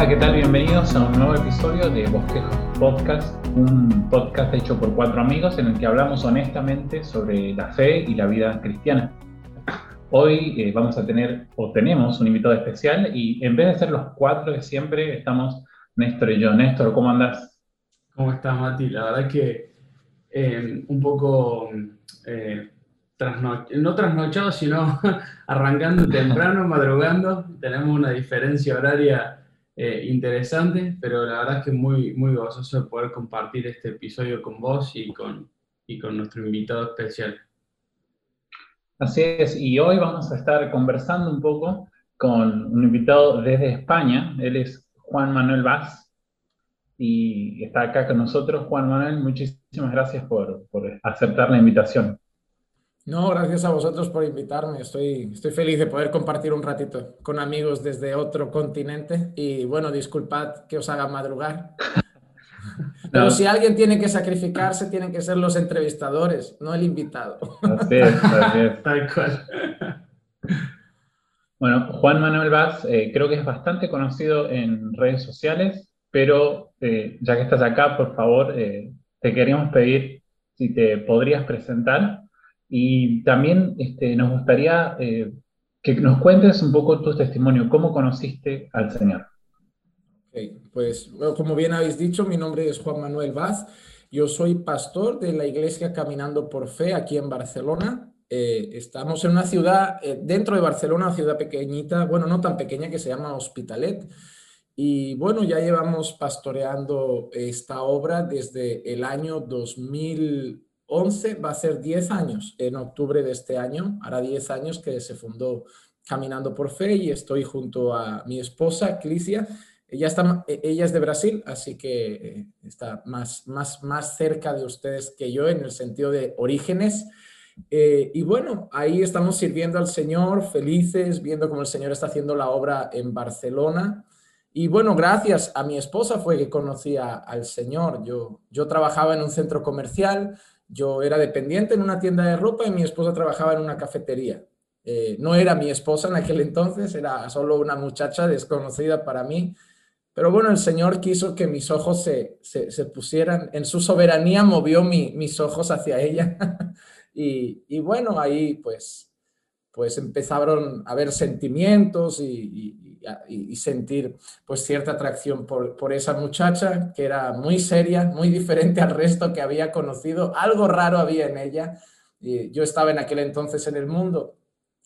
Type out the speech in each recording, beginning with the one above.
Hola, ¿qué tal? Bienvenidos a un nuevo episodio de Bosquejos Podcast, un podcast hecho por cuatro amigos en el que hablamos honestamente sobre la fe y la vida cristiana. Hoy eh, vamos a tener, o tenemos, un invitado especial y en vez de ser los cuatro de siempre, estamos Néstor y yo. Néstor, ¿cómo andas? ¿Cómo estás, Mati? La verdad que eh, un poco, eh, no trasnochado, sino arrancando temprano, madrugando. Tenemos una diferencia horaria eh, interesante, pero la verdad es que muy, muy gozoso de poder compartir este episodio con vos y con, y con nuestro invitado especial. Así es, y hoy vamos a estar conversando un poco con un invitado desde España. Él es Juan Manuel Vaz y está acá con nosotros. Juan Manuel, muchísimas gracias por, por aceptar la invitación. No, gracias a vosotros por invitarme. Estoy, estoy feliz de poder compartir un ratito con amigos desde otro continente y bueno, disculpad que os haga madrugar. Pero si alguien tiene que sacrificarse, tienen que ser los entrevistadores, no el invitado. Así es, así es. Tal cual. Bueno, Juan Manuel Vaz eh, creo que es bastante conocido en redes sociales, pero eh, ya que estás acá, por favor, eh, te queríamos pedir si te podrías presentar y también este, nos gustaría eh, que nos cuentes un poco tu testimonio, cómo conociste al Señor. pues como bien habéis dicho, mi nombre es Juan Manuel Vaz. Yo soy pastor de la iglesia Caminando por Fe aquí en Barcelona. Eh, estamos en una ciudad, eh, dentro de Barcelona, una ciudad pequeñita, bueno, no tan pequeña, que se llama Hospitalet. Y bueno, ya llevamos pastoreando esta obra desde el año 2000. 11 va a ser 10 años en octubre de este año, hará 10 años que se fundó Caminando por Fe y estoy junto a mi esposa, Clicia. Ella, está, e, ella es de Brasil, así que eh, está más, más, más cerca de ustedes que yo en el sentido de orígenes. Eh, y bueno, ahí estamos sirviendo al Señor, felices, viendo cómo el Señor está haciendo la obra en Barcelona. Y bueno, gracias a mi esposa fue que conocía al Señor. Yo, yo trabajaba en un centro comercial, yo era dependiente en una tienda de ropa y mi esposa trabajaba en una cafetería. Eh, no era mi esposa en aquel entonces, era solo una muchacha desconocida para mí. Pero bueno, el Señor quiso que mis ojos se, pusieran, en su soberanía movió mis ojos hacia ella. y, bueno, ahí pues, pues empezaron a haber sentimientos y y, sentir pues cierta atracción por, por, esa muchacha que era muy seria, muy diferente al resto que había conocido. Algo raro había en ella. Y yo estaba en aquel entonces en el mundo.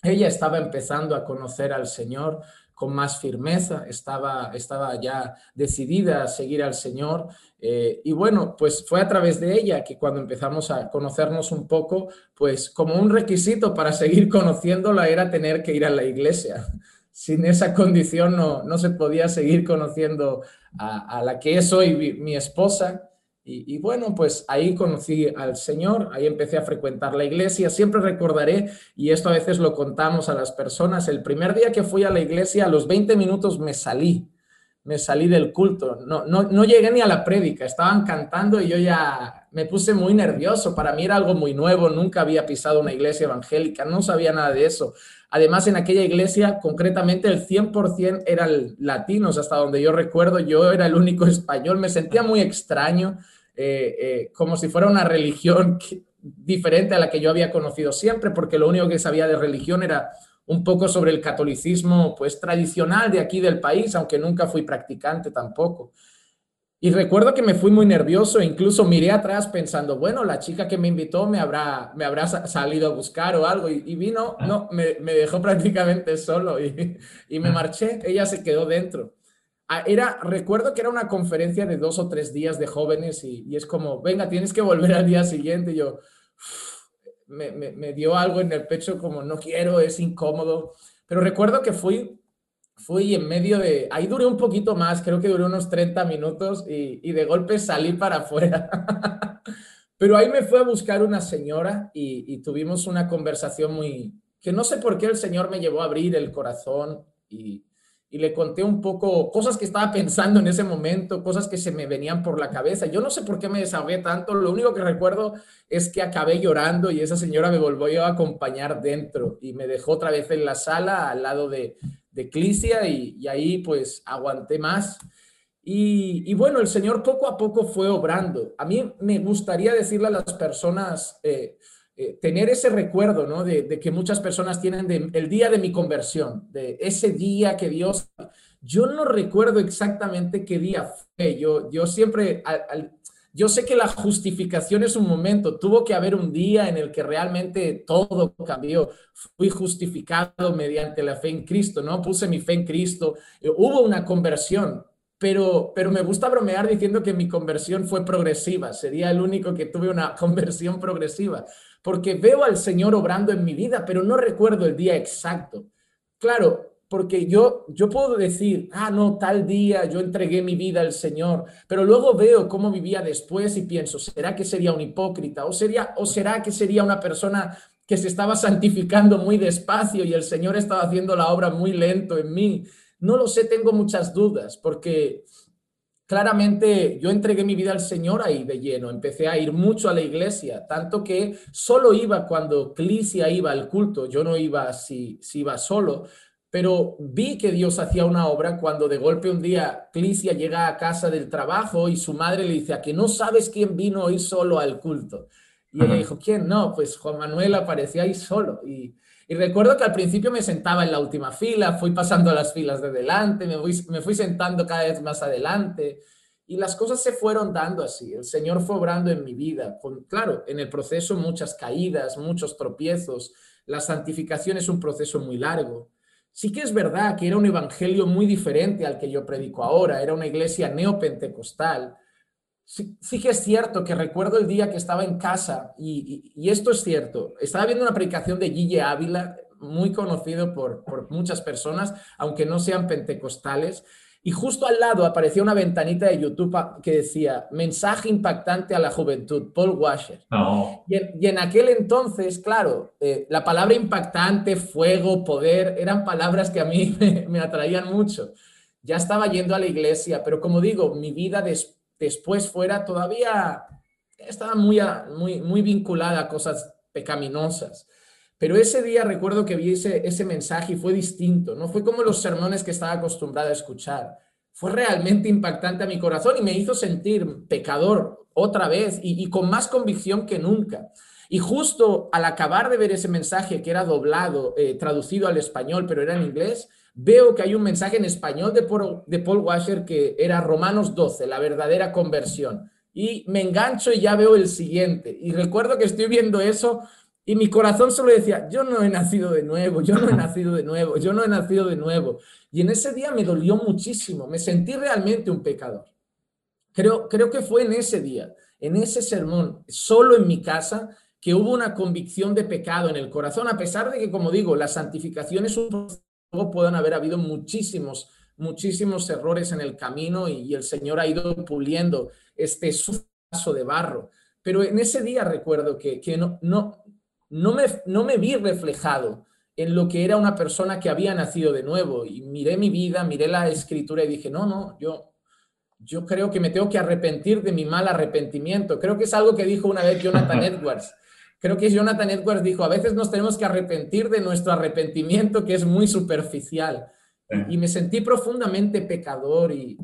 Ella estaba empezando a conocer al Señor con más firmeza, estaba, estaba ya decidida a seguir al Señor. Eh, y bueno, pues fue a través de ella que cuando empezamos a conocernos un poco, pues como un requisito para seguir conociéndola era tener que ir a la iglesia sin esa condición no, no se podía seguir conociendo a, la que es hoy mi, esposa. Y, bueno, pues ahí conocí al Señor, ahí empecé a frecuentar la iglesia. Siempre recordaré, y esto a veces lo contamos a las personas, el primer día que fui a la iglesia, a los 20 minutos me salí, me salí del culto. No, no, no llegué ni a la prédica, estaban cantando y yo ya me puse muy nervioso. Para mí era algo muy nuevo, nunca había pisado una iglesia evangélica, no sabía nada de eso. Además, en aquella iglesia, concretamente, el 100% eran latinos, hasta donde yo recuerdo, yo era el único español, me sentía muy extraño, eh, eh, como si fuera una religión diferente a la que yo había conocido siempre, porque lo único que sabía de religión era un poco sobre el catolicismo, pues tradicional de aquí del país, aunque nunca fui practicante tampoco. Y recuerdo que me fui muy nervioso, incluso miré atrás pensando, bueno, la chica que me invitó me habrá, me habrá salido a buscar o algo, y, vino, no, me, me, dejó prácticamente solo y, y, me marché, ella se quedó dentro. Ah, era, recuerdo que era una conferencia de dos o tres días de jóvenes y, y es como, venga, tienes que volver al día siguiente. Y yo, me, me, me dio algo en el pecho como, no quiero, es incómodo. Pero recuerdo que fui fui en medio de, ahí duré un poquito más, creo que duré unos 30 minutos y, de golpe salí para afuera. Pero ahí me fue a buscar una señora y, tuvimos una conversación muy, que no sé por qué el Señor me llevó a abrir el corazón y, y le conté un poco cosas que estaba pensando en ese momento, cosas que se me venían por la cabeza. Yo no sé por qué me desahogué tanto, lo único que recuerdo es que acabé llorando y esa señora me volvió a acompañar dentro y me dejó otra vez en la sala al lado de, de Eclesia y, ahí pues aguanté más. Y, bueno, el Señor poco a poco fue obrando. A mí me gustaría decirle a las personas, eh, eh, tener ese recuerdo, ¿no? De, que muchas personas tienen el día de mi conversión, de ese día que Dios... Yo no recuerdo exactamente qué día fue. Yo, yo siempre, yo sé que la justificación es un momento. Tuvo que haber un día en el que realmente todo cambió. Fui justificado mediante la fe en Cristo, ¿no? Puse mi fe en Cristo. Eh, hubo una conversión, pero, pero me gusta bromear diciendo que mi conversión fue progresiva. Sería el único que tuve una conversión progresiva porque veo al Señor obrando en mi vida, pero no recuerdo el día exacto. Claro, porque yo, yo puedo decir, ah, no, tal día yo entregué mi vida al Señor, pero luego veo cómo vivía después y pienso, ¿será que sería un hipócrita? ¿O, sería, o será que sería una persona que se estaba santificando muy despacio y el Señor estaba haciendo la obra muy lento en mí? No lo sé, tengo muchas dudas, porque claramente yo entregué mi vida al Señor ahí de lleno, empecé a ir mucho a la iglesia, tanto que solo iba cuando Clicia iba al culto, yo no iba si, si iba solo, pero vi que Dios hacía una obra cuando de golpe un día Clicia llega a casa del trabajo y su madre le dice, a que no sabes quién vino hoy solo al culto. Y ella dijo, ¿quién? No, pues Juan Manuel aparecía ahí solo. Y, y recuerdo que al principio me sentaba en la última fila, fui pasando las filas de delante, me fui, me fui sentando cada vez más adelante y las cosas se fueron dando así. El Señor fue obrando en mi vida. Con, claro, en el proceso muchas caídas, muchos tropiezos. La santificación es un proceso muy largo. Sí que es verdad que era un evangelio muy diferente al que yo predico ahora. Era una iglesia neopentecostal Sí, que es cierto que recuerdo el día que estaba en casa, y, esto es cierto, estaba viendo una predicación de Guille Ávila, muy conocido por, muchas personas, aunque no sean pentecostales, y justo al lado aparecía una ventanita de YouTube que decía, mensaje impactante a la juventud, Paul Washer. Y, en, aquel entonces, claro, eh, la palabra impactante, fuego, poder, eran palabras que a mí me, me atraían mucho. Ya estaba yendo a la iglesia, pero como digo, mi vida después después fuera todavía estaba muy, muy, muy vinculada a cosas pecaminosas. Pero ese día recuerdo que vi ese, ese mensaje y fue distinto, no fue como los sermones que estaba acostumbrada a escuchar. Fue realmente impactante a mi corazón y me hizo sentir pecador otra vez y, con más convicción que nunca. Y justo al acabar de ver ese mensaje que era doblado, eh, traducido al español, pero era en inglés, veo que hay un mensaje en español de Paul, de Paul Washer que era Romanos 12, la verdadera conversión. Y me engancho y ya veo el siguiente. Y recuerdo que estoy viendo eso y mi corazón solo decía, yo no he nacido de nuevo, yo no he nacido de nuevo, yo no he nacido de nuevo. Y en ese día me dolió muchísimo, me sentí realmente un pecador. Creo, creo que fue en ese día, en ese sermón, solo en mi casa, que hubo una convicción de pecado en el corazón, a pesar de que, como digo, la santificación es un luego puedan haber habido muchísimos, muchísimos errores en el camino y, el Señor ha ido puliendo este su de barro. Pero en ese día recuerdo que, que no, no, no, me, no me vi reflejado en lo que era una persona que había nacido de nuevo y miré mi vida, miré la escritura y dije, no, no, yo, yo creo que me tengo que arrepentir de mi mal arrepentimiento. Creo que es algo que dijo una vez Jonathan Edwards. Creo que Jonathan Edwards dijo, a veces nos tenemos que arrepentir de nuestro arrepentimiento que es muy superficial. Y me sentí profundamente pecador y,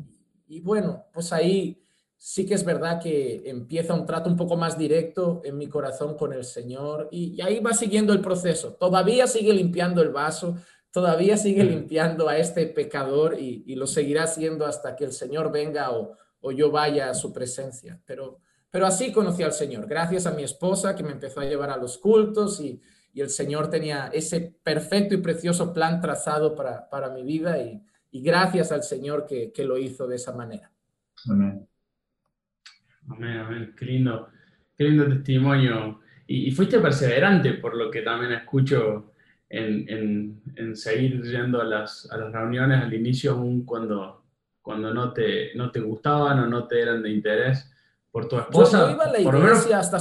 bueno, pues ahí sí que es verdad que empieza un trato un poco más directo en mi corazón con el Señor y, ahí va siguiendo el proceso. Todavía sigue limpiando el vaso, todavía sigue limpiando a este pecador y, lo seguirá haciendo hasta que el Señor venga o, o yo vaya a su presencia. Pero pero así conocí al Señor, gracias a mi esposa que me empezó a llevar a los cultos y, el Señor tenía ese perfecto y precioso plan trazado para, para mi vida y, gracias al Señor que, que, lo hizo de esa manera. Amén. Amén, amén. Qué lindo, qué lindo testimonio. Y, fuiste perseverante, por lo que también escucho en, en, en seguir yendo a las, a las, reuniones al inicio, aún cuando, cuando no, te, no te gustaban o no te eran de interés por tu esposa. Yo iba a la iglesia hasta...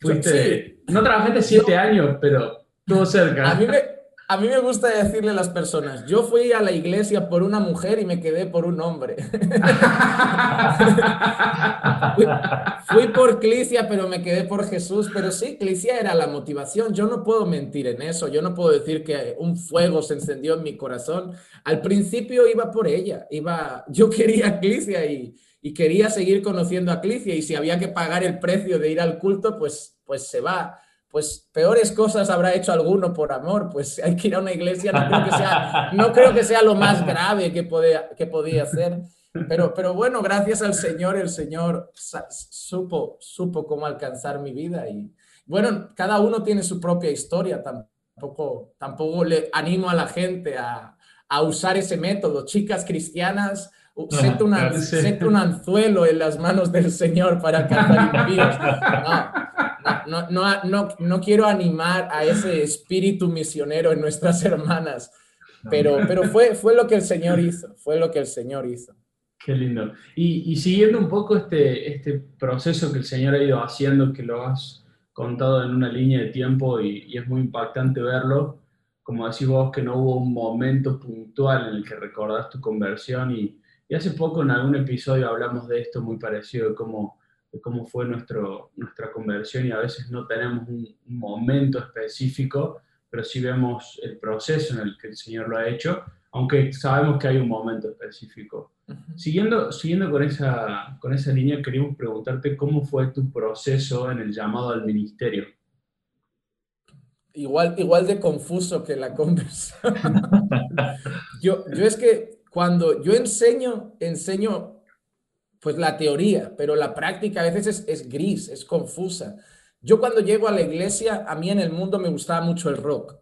Fuiste, No trabajaste siete años, pero todo cerca. A mí, me, A mí me gusta decirle a las personas, yo fui a la iglesia por una mujer y me quedé por un hombre. fui, por Clicia, pero me quedé por Jesús. Pero sí, Clicia era la motivación. Yo no puedo mentir en eso. Yo no puedo decir que un fuego se encendió en mi corazón. Al principio iba por ella. Iba, yo quería a Clicia y, quería seguir conociendo a Clicia. Y si había que pagar el precio de ir al culto, pues, pues se va pues peores cosas habrá hecho alguno por amor, pues hay que ir a una iglesia, no creo que sea, no creo que sea lo más grave que, podía, que podía hacer, pero, pero bueno, gracias al Señor, el Señor supo, supo cómo alcanzar mi vida y bueno, cada uno tiene su propia historia, tampoco, tampoco le animo a la gente a, a usar ese método, chicas cristianas, Siento, un anzuelo en las manos del Señor para cantar impíos. No, no, no, no, quiero animar a ese espíritu misionero en nuestras hermanas, pero, pero fue, fue lo que el Señor hizo, fue lo que el Señor hizo. Qué lindo. Y, y, siguiendo un poco este, este proceso que el Señor ha ido haciendo, que lo has contado en una línea de tiempo y, y es muy impactante verlo, como decís vos, que no hubo un momento puntual en el que recordás tu conversión y, y hace poco en algún episodio hablamos de esto muy parecido, de cómo, cómo fue nuestro, nuestra conversión y a veces no tenemos un, momento específico, pero sí vemos el proceso en el que el Señor lo ha hecho, aunque sabemos que hay un momento específico. Siguiendo, siguiendo con, esa, con esa línea, queríamos preguntarte cómo fue tu proceso en el llamado al ministerio. Igual, igual de confuso que la conversación. yo, yo es que cuando yo enseño, enseño pues la teoría, pero la práctica a veces es, gris, es confusa. Yo cuando llego a la iglesia, a mí en el mundo me gustaba mucho el rock,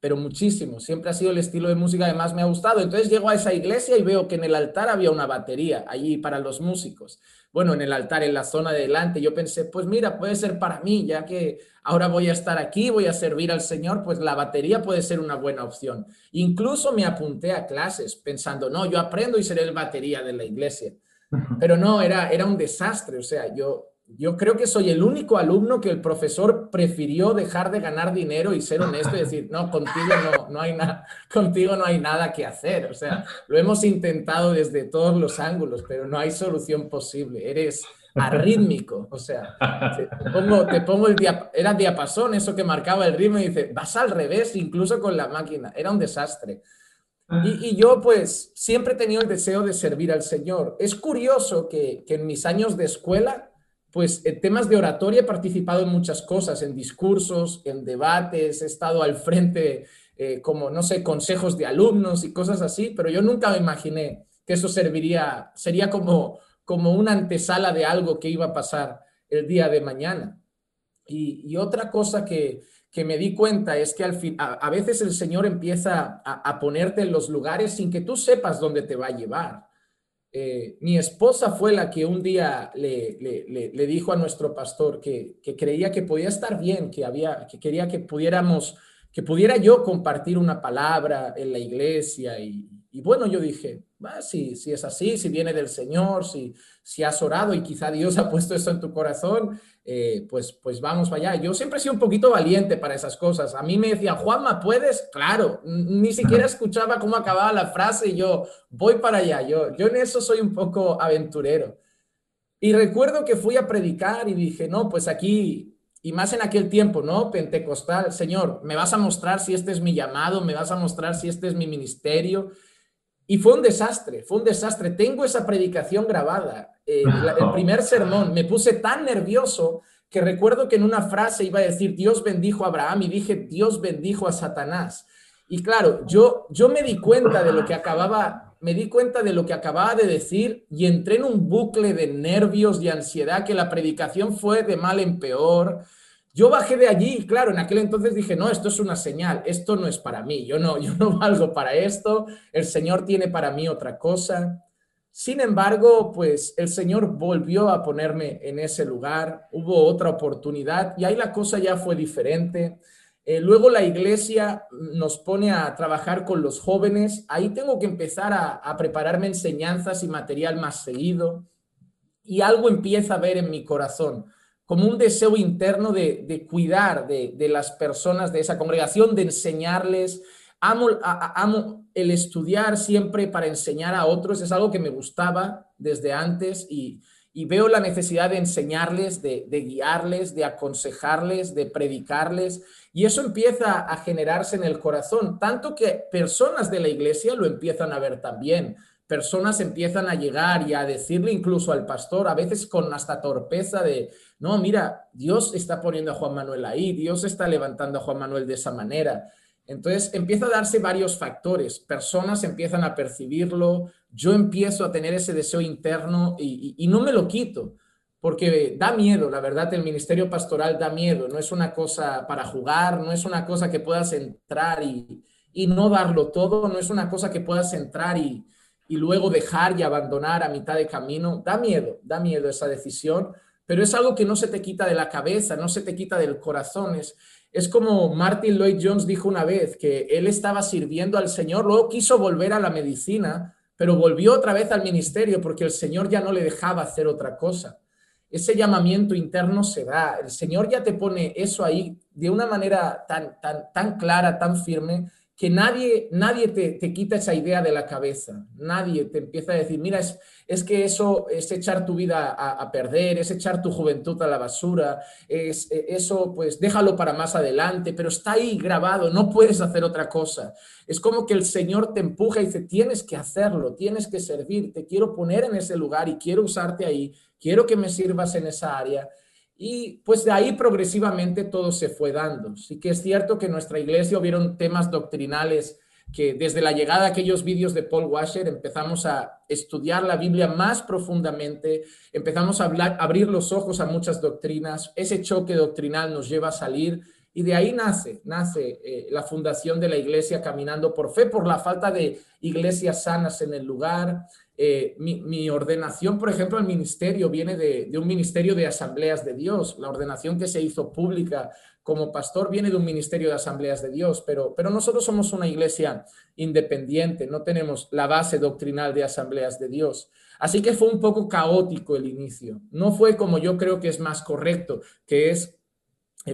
pero muchísimo. Siempre ha sido el estilo de música que más me ha gustado. Entonces llego a esa iglesia y veo que en el altar había una batería allí para los músicos. Bueno, en el altar, en la zona de delante, yo pensé, pues mira, puede ser para mí, ya que ahora voy a estar aquí, voy a servir al Señor, pues la batería puede ser una buena opción. Incluso me apunté a clases pensando, no, yo aprendo y seré el batería de la iglesia. Pero no, era, era un desastre, o sea, yo, yo creo que soy el único alumno que el profesor prefirió dejar de ganar dinero y ser honesto y decir, no, contigo no, no hay nada, contigo no hay nada que hacer. O sea, lo hemos intentado desde todos los ángulos, pero no hay solución posible. Eres, arrítmico, o sea, te pongo, te pongo el era diapasón, eso que marcaba el ritmo y dice, vas al revés incluso con la máquina, era un desastre. Y, y, yo pues siempre he tenido el deseo de servir al Señor. Es curioso que, que en mis años de escuela, pues en temas de oratoria he participado en muchas cosas, en discursos, en debates, he estado al frente eh, como, no sé, consejos de alumnos y cosas así, pero yo nunca me imaginé que eso serviría, sería como como una antesala de algo que iba a pasar el día de mañana. Y, otra cosa que, me di cuenta es que al fin, a, veces el Señor empieza a, ponerte en los lugares sin que tú sepas dónde te va a llevar. Eh, mi esposa fue la que un día le, le, dijo a nuestro pastor que, creía que podía estar bien, que, había, que quería que pudiéramos, que pudiera yo compartir una palabra en la iglesia. Y bueno, yo dije, si, si es así, si viene del Señor, si, si has orado y quizá Dios ha puesto eso en tu corazón, eh, pues, pues vamos para allá. Yo siempre he sido un poquito valiente para esas cosas. A mí me decía, Juanma, ¿puedes? Claro, ni siquiera escuchaba cómo acababa la frase y yo, voy para allá. Yo, yo en eso soy un poco aventurero. Y recuerdo que fui a predicar y dije, no, pues aquí, y más en aquel tiempo, ¿no? Pentecostal, Señor, me vas a mostrar si este es mi llamado, me vas a mostrar si este es mi ministerio. Y fue un desastre, fue un desastre. Tengo esa predicación grabada. Eh, el primer sermón, me puse tan nervioso que recuerdo que en una frase iba a decir, Dios bendijo a Abraham y dije, Dios bendijo a Satanás. Y claro, yo, yo me di cuenta de lo que acababa, me di cuenta de lo que acababa de decir y entré en un bucle de nervios y ansiedad que la predicación fue de mal en peor yo bajé de allí claro, en aquel entonces dije, no, esto es una señal, esto no es para mí, yo no, yo no valgo para esto, el Señor tiene para mí otra cosa. Sin embargo, pues el Señor volvió a ponerme en ese lugar, hubo otra oportunidad y ahí la cosa ya fue diferente. Eh, luego la iglesia nos pone a trabajar con los jóvenes, ahí tengo que empezar a prepararme enseñanzas y material más seguido y algo empieza a ver en mi corazón como un deseo interno de, cuidar de, las personas de esa congregación, de enseñarles. amo, el estudiar siempre para enseñar a otros, es algo que me gustaba desde antes y, veo la necesidad de enseñarles, de, de, guiarles, de aconsejarles, de predicarles. Y eso empieza a generarse en el corazón, tanto que personas de la iglesia lo empiezan a ver también personas empiezan a llegar y a decirle incluso al pastor, a veces con hasta torpeza de, no, mira, Dios está poniendo a Juan Manuel ahí, Dios está levantando a Juan Manuel de esa manera. Entonces empieza a darse varios factores, personas empiezan a percibirlo, yo empiezo a tener ese deseo interno y, no me lo quito, porque da miedo, la verdad, el ministerio pastoral da miedo, no es una cosa para jugar, no es una cosa que puedas entrar y, y no darlo todo, no es una cosa que puedas entrar y, y luego dejar y abandonar a mitad de camino, da miedo, da miedo esa decisión, pero es algo que no se te quita de la cabeza, no se te quita del corazón. Es, es como Martin Lloyd Jones dijo una vez, que él estaba sirviendo al Señor, luego quiso volver a la medicina, pero volvió otra vez al ministerio porque el Señor ya no le dejaba hacer otra cosa. Ese llamamiento interno se da, el Señor ya te pone eso ahí de una manera tan, tan, tan clara, tan firme, que nadie, nadie te, quita esa idea de la cabeza, nadie te empieza a decir, mira, es, es que eso es echar tu vida a, perder, es echar tu juventud a la basura, es e, eso, pues déjalo para más adelante, pero está ahí grabado, no puedes hacer otra cosa. Es como que el Señor te empuja y dice, tienes que hacerlo, tienes que servir, te quiero poner en ese lugar y quiero usarte ahí, quiero que me sirvas en esa área. Y pues de ahí progresivamente todo se fue dando. Sí que es cierto que en nuestra iglesia hubieron temas doctrinales que desde la llegada de aquellos vídeos de Paul Washer empezamos a estudiar la Biblia más profundamente, empezamos a abrir los ojos a muchas doctrinas, ese choque doctrinal nos lleva a salir y de ahí nace, nace eh, la fundación de la iglesia caminando por fe, por la falta de iglesias sanas en el lugar, eh, mi, ordenación, por ejemplo, al ministerio viene de, un ministerio de asambleas de Dios. La ordenación que se hizo pública como pastor viene de un ministerio de asambleas de Dios, pero, nosotros somos una iglesia independiente, no tenemos la base doctrinal de asambleas de Dios. Así que fue un poco caótico el inicio. No fue como yo creo que es más correcto, que es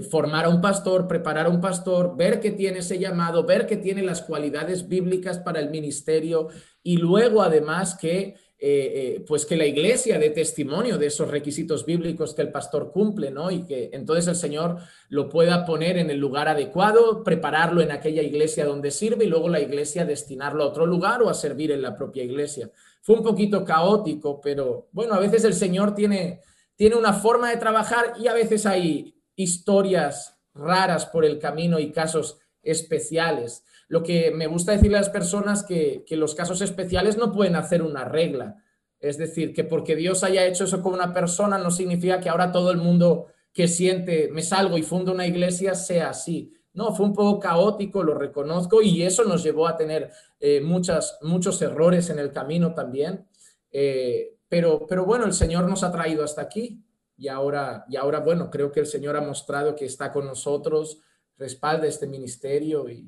formar a un pastor, preparar a un pastor, ver que tiene ese llamado, ver que tiene las cualidades bíblicas para el ministerio y luego además que eh, eh, pues que la iglesia dé testimonio de esos requisitos bíblicos que el pastor cumple, ¿no? Y que entonces el Señor lo pueda poner en el lugar adecuado, prepararlo en aquella iglesia donde sirve y luego la iglesia destinarlo a otro lugar o a servir en la propia iglesia. Fue un poquito caótico, pero bueno, a veces el Señor tiene, tiene una forma de trabajar y a veces hay historias raras por el camino y casos especiales. Lo que me gusta decirle a las personas que, que los casos especiales no pueden hacer una regla. Es decir, que porque Dios haya hecho eso con una persona no significa que ahora todo el mundo que siente me salgo y fundo una iglesia sea así. No, fue un poco caótico, lo reconozco, y eso nos llevó a tener eh, muchas, muchos errores en el camino también. Eh, pero, pero bueno, el Señor nos ha traído hasta aquí y ahora, y ahora, bueno, creo que el Señor ha mostrado que está con nosotros, respalda este ministerio y,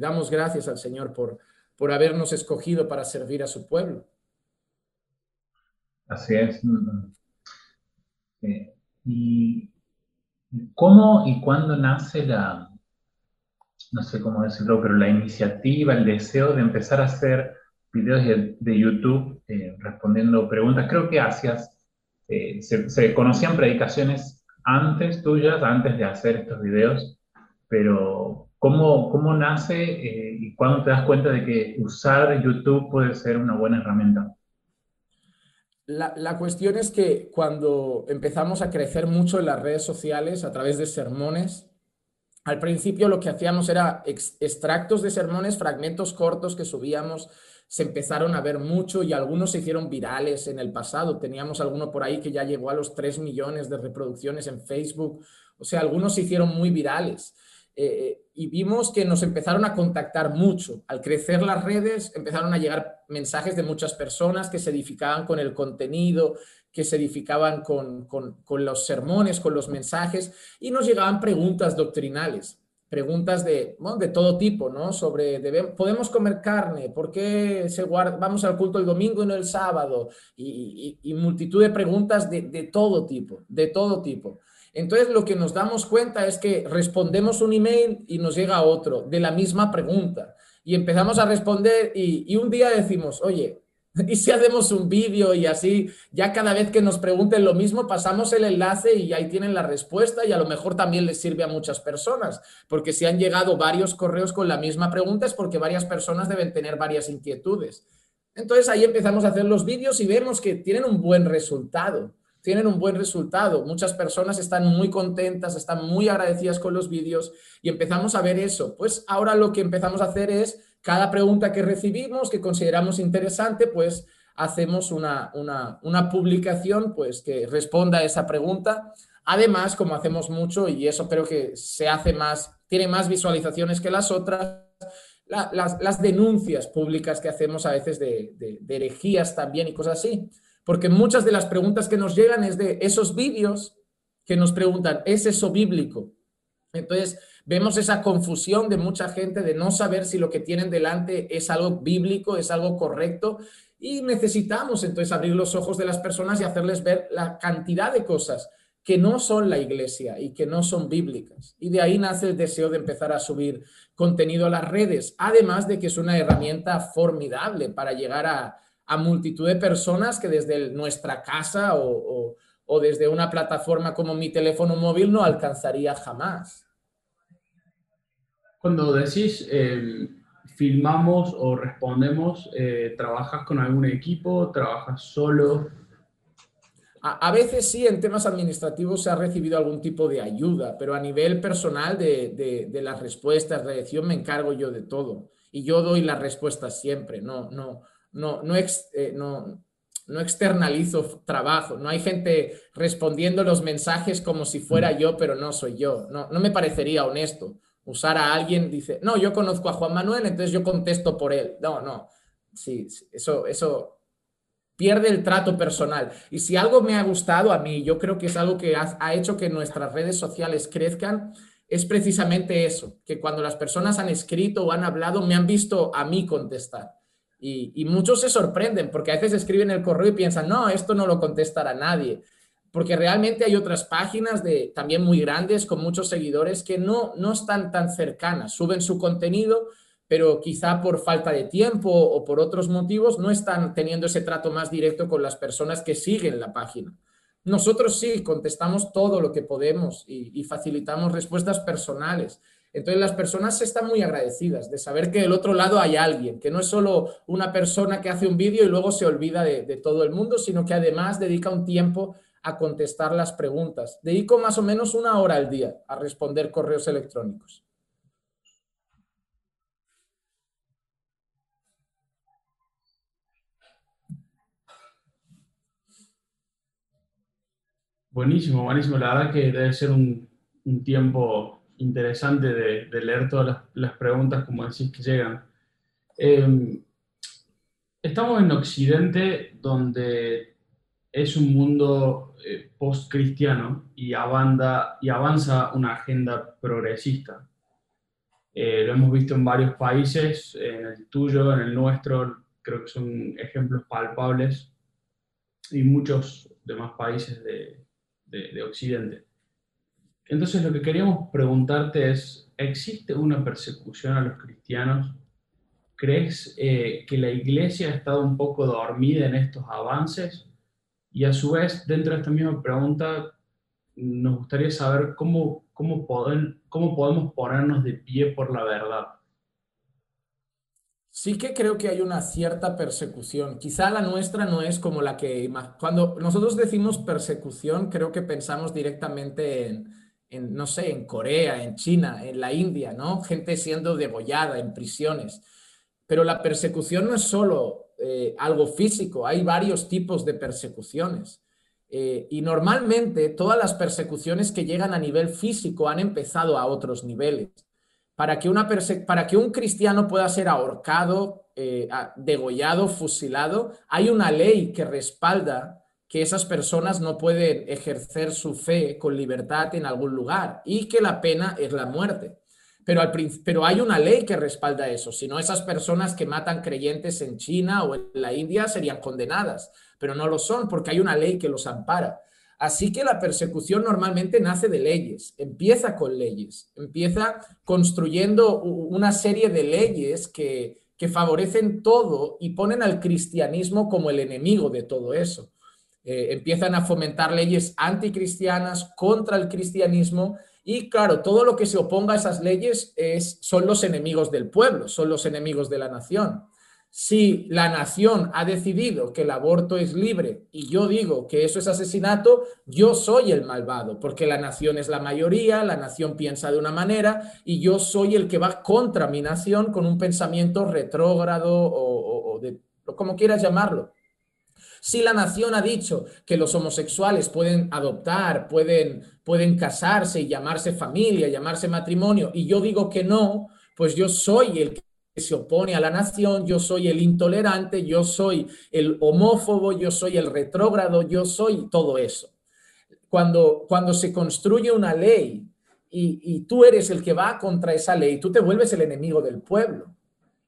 damos gracias al Señor por, por habernos escogido para servir a su pueblo. Así es. ¿Y cómo y cuándo nace la, no sé cómo decirlo, pero la iniciativa, el deseo de empezar a hacer videos de, YouTube eh, respondiendo preguntas? Creo que hacías eh, se, conocían predicaciones antes tuyas, antes de hacer estos videos, pero ¿cómo, cómo nace eh, y cuándo te das cuenta de que usar YouTube puede ser una buena herramienta? La, la, cuestión es que cuando empezamos a crecer mucho en las redes sociales a través de sermones, al principio lo que hacíamos era extractos de sermones, fragmentos cortos que subíamos se empezaron a ver mucho y algunos se hicieron virales en el pasado. Teníamos alguno por ahí que ya llegó a los 3 millones de reproducciones en Facebook. O sea, algunos se hicieron muy virales. Eh, eh, y vimos que nos empezaron a contactar mucho. Al crecer las redes, empezaron a llegar mensajes de muchas personas que se edificaban con el contenido, que se edificaban con, con los sermones, con los mensajes, y nos llegaban preguntas doctrinales preguntas de, de todo tipo, ¿no? Sobre, ¿podemos comer carne? ¿Por qué se guarda, vamos al culto el domingo y no el sábado? Y, multitud de preguntas de, todo tipo, de todo tipo. Entonces lo que nos damos cuenta es que respondemos un email y nos llega otro de la misma pregunta. Y empezamos a responder y, un día decimos, oye, ¿y si hacemos un vídeo y así, ya cada vez que nos pregunten lo mismo, pasamos el enlace y ahí tienen la respuesta y a lo mejor también les sirve a muchas personas, porque si han llegado varios correos con la misma pregunta es porque varias personas deben tener varias inquietudes. Entonces ahí empezamos a hacer los vídeos y vemos que tienen un buen resultado tienen un buen resultado. Muchas personas están muy contentas, están muy agradecidas con los vídeos y empezamos a ver eso. Pues ahora lo que empezamos a hacer es, cada pregunta que recibimos, que consideramos interesante, pues hacemos una, una, publicación pues, que responda a esa pregunta. Además, como hacemos mucho, y eso creo que se hace más, tiene más visualizaciones que las otras, las, denuncias públicas que hacemos a veces de, de herejías también y cosas así porque muchas de las preguntas que nos llegan es de esos vídeos que nos preguntan, ¿es eso bíblico? Entonces, vemos esa confusión de mucha gente de no saber si lo que tienen delante es algo bíblico, es algo correcto, y necesitamos entonces abrir los ojos de las personas y hacerles ver la cantidad de cosas que no son la iglesia y que no son bíblicas. Y de ahí nace el deseo de empezar a subir contenido a las redes, además de que es una herramienta formidable para llegar a, a multitud de personas que desde nuestra casa o, desde una plataforma como mi teléfono móvil no alcanzaría jamás. Cuando decís em, filmamos o respondemos, eh, ¿trabajas con algún equipo? ¿Trabajas solo? A, veces sí, en temas administrativos se ha recibido algún tipo de ayuda, pero a nivel personal de, de, de las respuestas, redacción, me encargo yo de todo. Y yo doy las respuestas siempre, no, no, no, no, eh, no, no externalizo trabajo, no hay gente respondiendo los mensajes como si fuera yo, pero no soy yo. No, no me parecería honesto usar a alguien, dice, no, yo conozco a Juan Manuel, entonces yo contesto por él. No, no, sí, eso, eso pierde el trato personal. Y si algo me ha gustado a mí, yo creo que es algo que ha, ha hecho que nuestras redes sociales crezcan, es precisamente eso, que cuando las personas han escrito o han hablado, me han visto a mí contestar. Y, muchos se sorprenden porque a veces escriben el correo y piensan, no, esto no lo contestará nadie. Porque realmente hay otras páginas de, también muy grandes con muchos seguidores que no, no están tan cercanas. Suben su contenido, pero quizá por falta de tiempo o por otros motivos no están teniendo ese trato más directo con las personas que siguen la página. Nosotros sí contestamos todo lo que podemos y facilitamos respuestas personales. Entonces las personas están muy agradecidas de saber que del otro lado hay alguien, que no es solo una persona que hace un vídeo y luego se olvida de, todo el mundo, sino que además dedica un tiempo a contestar las preguntas. Dedico más o menos una hora al día a responder correos electrónicos. Buenísimo, buenísimo. La verdad que debe ser un, un tiempo interesante de, leer todas las, preguntas, como decís, que llegan. Em, estamos en Occidente, donde es un mundo eh, post-cristiano y, y avanza una agenda progresista. Eh, lo hemos visto en varios países, en el tuyo, en el nuestro, creo que son ejemplos palpables, y muchos demás países de, de Occidente. Entonces lo que queríamos preguntarte es, ¿existe una persecución a los cristianos? ¿Crees eh, que la iglesia ha estado un poco dormida en estos avances? Y a su vez, dentro de esta misma pregunta, nos gustaría saber cómo, cómo, cómo podemos ponernos de pie por la verdad. Sí que creo que hay una cierta persecución. Quizá la nuestra no es como la que... Cuando nosotros decimos persecución, creo que pensamos directamente en, en, no sé, en Corea, en China, en la India, ¿no? Gente siendo degollada en prisiones. Pero la persecución no es solo eh, algo físico, hay varios tipos de persecuciones. Eh, y normalmente todas las persecuciones que llegan a nivel físico han empezado a otros niveles. Para que, una para que un cristiano pueda ser ahorcado, eh, degollado, fusilado, hay una ley que respalda que esas personas no pueden ejercer su fe con libertad en algún lugar y que la pena es la muerte. Pero, al, pero hay una ley que respalda eso, si no esas personas que matan creyentes en China o en la India serían condenadas, pero no lo son porque hay una ley que los ampara. Así que la persecución normalmente nace de leyes, empieza con leyes, empieza construyendo una serie de leyes que, favorecen todo y ponen al cristianismo como el enemigo de todo eso. Eh, empiezan a fomentar leyes anticristianas contra el cristianismo y claro, todo lo que se oponga a esas leyes es, son los enemigos del pueblo, son los enemigos de la nación si la nación ha decidido que el aborto es libre y yo digo que eso es asesinato, yo soy el malvado, porque la nación es la mayoría, la nación piensa de una manera y yo soy el que va contra mi nación con un pensamiento retrógrado o, de, como quieras llamarlo. Si la nación ha dicho que los homosexuales pueden adoptar, pueden, pueden casarse y llamarse familia, llamarse matrimonio, y yo digo que no, pues yo soy el que se opone a la nación, yo soy el intolerante, yo soy el homófobo, yo soy el retrógrado, yo soy todo eso. Cuando, cuando se construye una ley y, y tú eres el que va contra esa ley, tú te vuelves el enemigo del pueblo.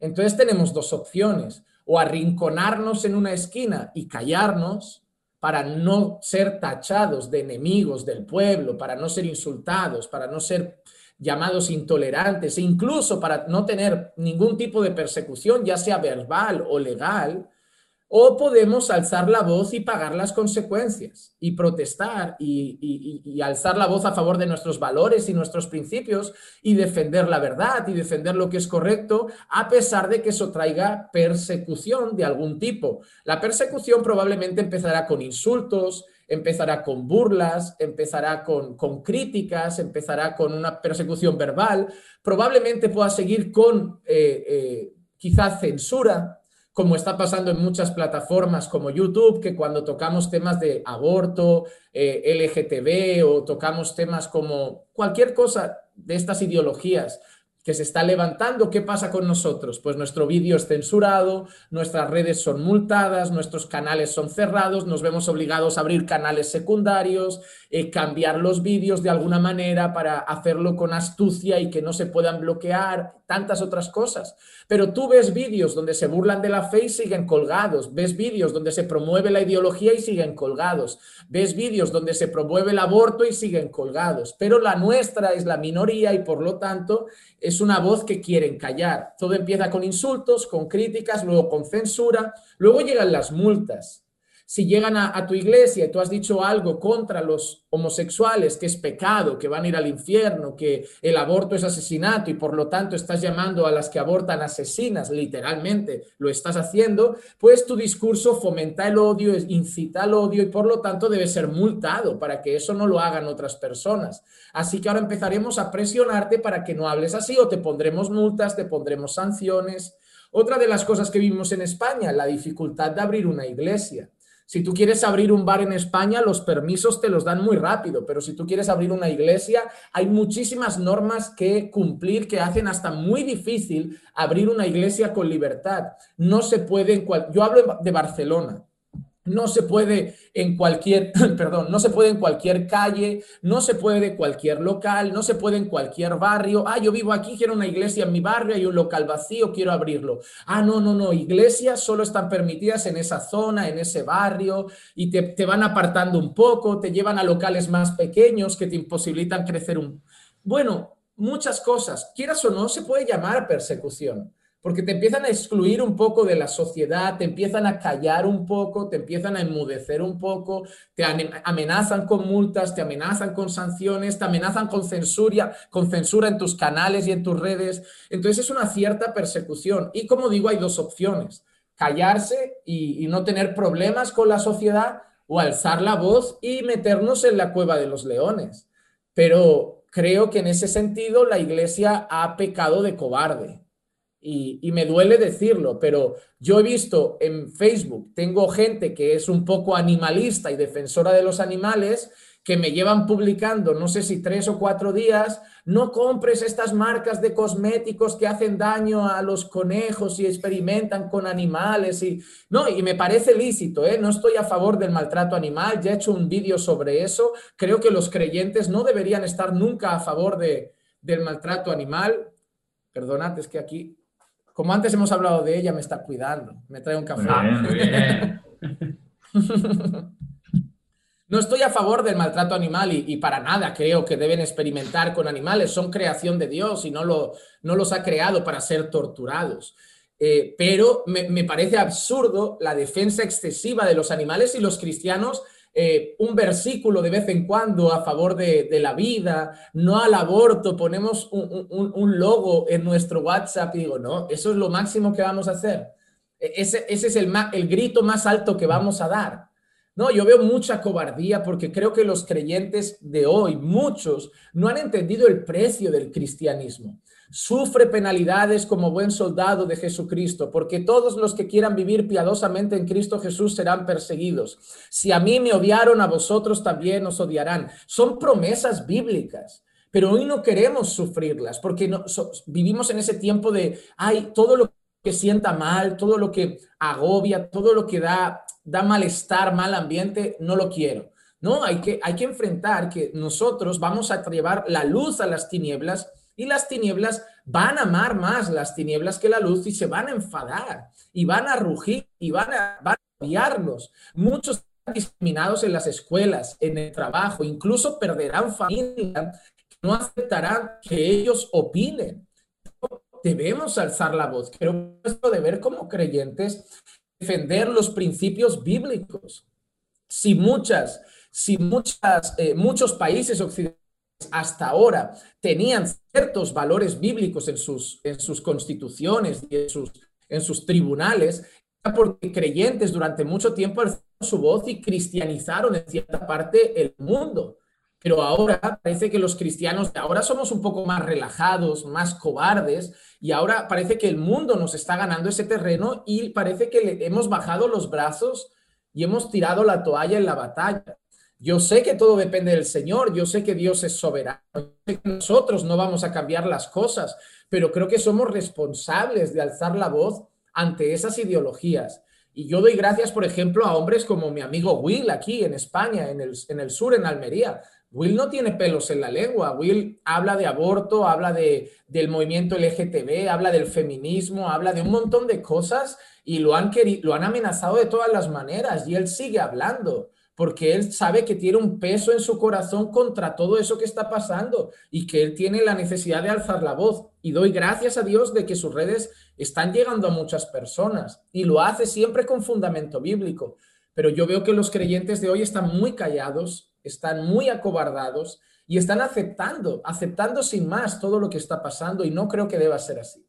Entonces tenemos dos opciones, o arrinconarnos en una esquina y callarnos para no ser tachados de enemigos del pueblo, para no ser insultados, para no ser llamados intolerantes e incluso para no tener ningún tipo de persecución, ya sea verbal o legal, o podemos alzar la voz y pagar las consecuencias y protestar y, alzar la voz a favor de nuestros valores y nuestros principios y defender la verdad y defender lo que es correcto, a pesar de que eso traiga persecución de algún tipo. La persecución probablemente empezará con insultos, empezará con burlas, empezará con, críticas, empezará con una persecución verbal, probablemente pueda seguir con eh, eh, quizás censura, como está pasando en muchas plataformas como YouTube, que cuando tocamos temas de aborto, eh, LGTB o tocamos temas como cualquier cosa de estas ideologías, que se está levantando, ¿qué pasa con nosotros? Pues nuestro vídeo es censurado, nuestras redes son multadas, nuestros canales son cerrados, nos vemos obligados a abrir canales secundarios, eh, cambiar los vídeos de alguna manera para hacerlo con astucia y que no se puedan bloquear, tantas otras cosas. Pero tú ves vídeos donde se burlan de la fe y siguen colgados, ves vídeos donde se promueve la ideología y siguen colgados, ves vídeos donde se promueve el aborto y siguen colgados, pero la nuestra es la minoría y por lo tanto es una voz que quieren callar. Todo empieza con insultos, con críticas, luego con censura, luego llegan las multas. Si llegan a, tu iglesia y tú has dicho algo contra los homosexuales, que es pecado, que van a ir al infierno, que el aborto es asesinato y por lo tanto estás llamando a las que abortan asesinas, literalmente lo estás haciendo, pues tu discurso fomenta el odio, incita al odio y por lo tanto debe ser multado para que eso no lo hagan otras personas. Así que ahora empezaremos a presionarte para que no hables así o te pondremos multas, te pondremos sanciones. Otra de las cosas que vivimos en España, la dificultad de abrir una iglesia. Si tú quieres abrir un bar en España, los permisos te los dan muy rápido, pero si tú quieres abrir una iglesia, hay muchísimas normas que cumplir que hacen hasta muy difícil abrir una iglesia con libertad. No se puede, yo hablo de Barcelona, no se puede en cualquier, perdón, no se puede en cualquier calle, no se puede de cualquier local, no se puede en cualquier barrio. Ah, yo vivo aquí, quiero una iglesia en mi barrio, hay un local vacío, quiero abrirlo. Ah, no, no, no, iglesias solo están permitidas en esa zona, en ese barrio, y te, te van apartando un poco, te llevan a locales más pequeños que te imposibilitan crecer un... Bueno, muchas cosas. Quieras o no, se puede llamar persecución porque te empiezan a excluir un poco de la sociedad, te empiezan a callar un poco, te empiezan a enmudecer un poco, te amenazan con multas, te amenazan con sanciones, te amenazan con censura, con censura en tus canales y en tus redes. Entonces es una cierta persecución. Y como digo, hay dos opciones, callarse y, y no tener problemas con la sociedad o alzar la voz y meternos en la cueva de los leones. Pero creo que en ese sentido la iglesia ha pecado de cobarde y, me duele decirlo, pero yo he visto en Facebook, tengo gente que es un poco animalista y defensora de los animales, que me llevan publicando, no sé si tres o cuatro días, no compres estas marcas de cosméticos que hacen daño a los conejos y experimentan con animales. Y, no, y me parece lícito, ¿eh? no estoy a favor del maltrato animal, ya he hecho un vídeo sobre eso, creo que los creyentes no deberían estar nunca a favor de, del maltrato animal. Perdonad, es que aquí como antes hemos hablado de ella, me está cuidando. Me trae un café. No estoy a favor del maltrato animal y, para nada creo que deben experimentar con animales. Son creación de Dios y no, lo, no los ha creado para ser torturados. Eh, pero me, parece absurdo la defensa excesiva de los animales y los cristianos. Eh, un versículo de vez en cuando a favor de, la vida, no al aborto, ponemos un, logo en nuestro WhatsApp y digo, no, eso es lo máximo que vamos a hacer. E, ese, ese es el, el grito más alto que vamos a dar. No, yo veo mucha cobardía porque creo que los creyentes de hoy, muchos, no han entendido el precio del cristianismo. Sufre penalidades como buen soldado de Jesucristo, porque todos los que quieran vivir piadosamente en Cristo Jesús serán perseguidos. Si a mí me odiaron, a vosotros también os odiarán. Son promesas bíblicas pero hoy no queremos sufrirlas porque no, vivimos en ese tiempo de, ay, todo lo que sienta mal, todo lo que agobia, todo lo que da da malestar, mal ambiente, no lo quiero. No, hay que, hay que enfrentar que nosotros vamos a llevar la luz a las tinieblas y las tinieblas van a amar más las tinieblas que la luz y se van a enfadar y van a rugir y van a, van a odiarlos. Muchos discriminados en las escuelas, en el trabajo, incluso perderán familia, no aceptarán que ellos opinen. Debemos alzar la voz. Creo que nuestro deber como creyentes defender los principios bíblicos. Si muchas, si muchas, eh, muchos países occidentales hasta ahora tenían ciertos valores bíblicos en sus, en sus constituciones y en sus, en sus tribunales, porque creyentes durante mucho tiempo alzaron su voz y cristianizaron en cierta parte el mundo. Pero ahora parece que los cristianos ahora somos un poco más relajados, más cobardes, y ahora parece que el mundo nos está ganando ese terreno y parece que le hemos bajado los brazos y hemos tirado la toalla en la batalla. Yo sé que todo depende del Señor, yo sé que Dios es soberano, nosotros no vamos a cambiar las cosas, pero creo que somos responsables de alzar la voz ante esas ideologías. Y yo doy gracias, por ejemplo, a hombres como mi amigo Will aquí en España, en el, en el sur, en Almería, Will no tiene pelos en la lengua. Will habla de aborto, habla de, del movimiento LGTB, habla del feminismo, habla de un montón de cosas y lo han, lo han amenazado de todas las maneras y él sigue hablando porque él sabe que tiene un peso en su corazón contra todo eso que está pasando y que él tiene la necesidad de alzar la voz. Y doy gracias a Dios de que sus redes están llegando a muchas personas y lo hace siempre con fundamento bíblico. Pero yo veo que los creyentes de hoy están muy callados, están muy acobardados y están aceptando, aceptando sin más todo lo que está pasando y no creo que deba ser así.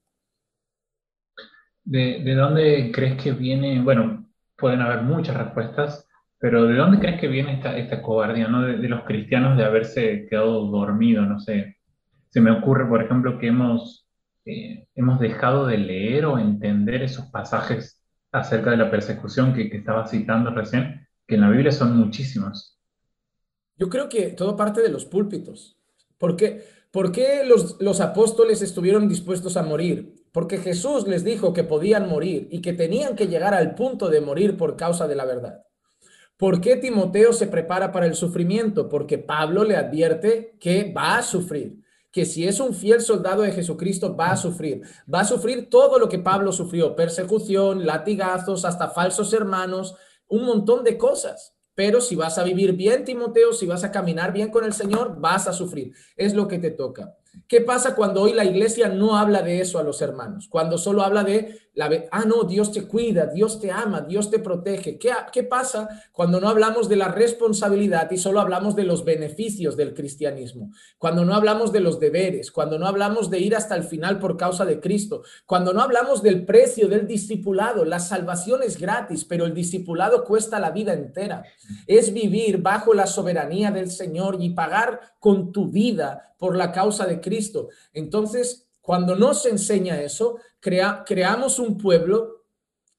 ¿De, dónde crees que viene? Bueno, pueden haber muchas respuestas, pero ¿de dónde crees que viene esta, esta cobardía, ¿no? De, los cristianos de haberse quedado dormidos, no sé. Se me ocurre, por ejemplo, que hemos, eh, hemos dejado de leer o entender esos pasajes acerca de la persecución que, que estaba citando recién, que en la Biblia son muchísimos. Yo creo que todo parte de los púlpitos. ¿Por qué, ¿Por qué los, los apóstoles estuvieron dispuestos a morir? Porque Jesús les dijo que podían morir y que tenían que llegar al punto de morir por causa de la verdad. ¿Por qué Timoteo se prepara para el sufrimiento? Porque Pablo le advierte que va a sufrir, que si es un fiel soldado de Jesucristo va a sufrir, va a sufrir todo lo que Pablo sufrió, persecución, latigazos, hasta falsos hermanos, un montón de cosas. Pero si vas a vivir bien, Timoteo, si vas a caminar bien con el Señor, vas a sufrir. Es lo que te toca. ¿Qué pasa cuando hoy la iglesia no habla de eso a los hermanos? Cuando solo habla de la, ah, no, Dios te cuida, Dios te ama, Dios te protege. ¿Qué, ¿Qué pasa cuando no hablamos de la responsabilidad y solo hablamos de los beneficios del cristianismo? Cuando no hablamos de los deberes, cuando no hablamos de ir hasta el final por causa de Cristo, cuando no hablamos del precio del discipulado. La salvación es gratis, pero el discipulado cuesta la vida entera. Es vivir bajo la soberanía del Señor y pagar con tu vida por la causa de Cristo. Entonces, cuando no se enseña eso, creamos un pueblo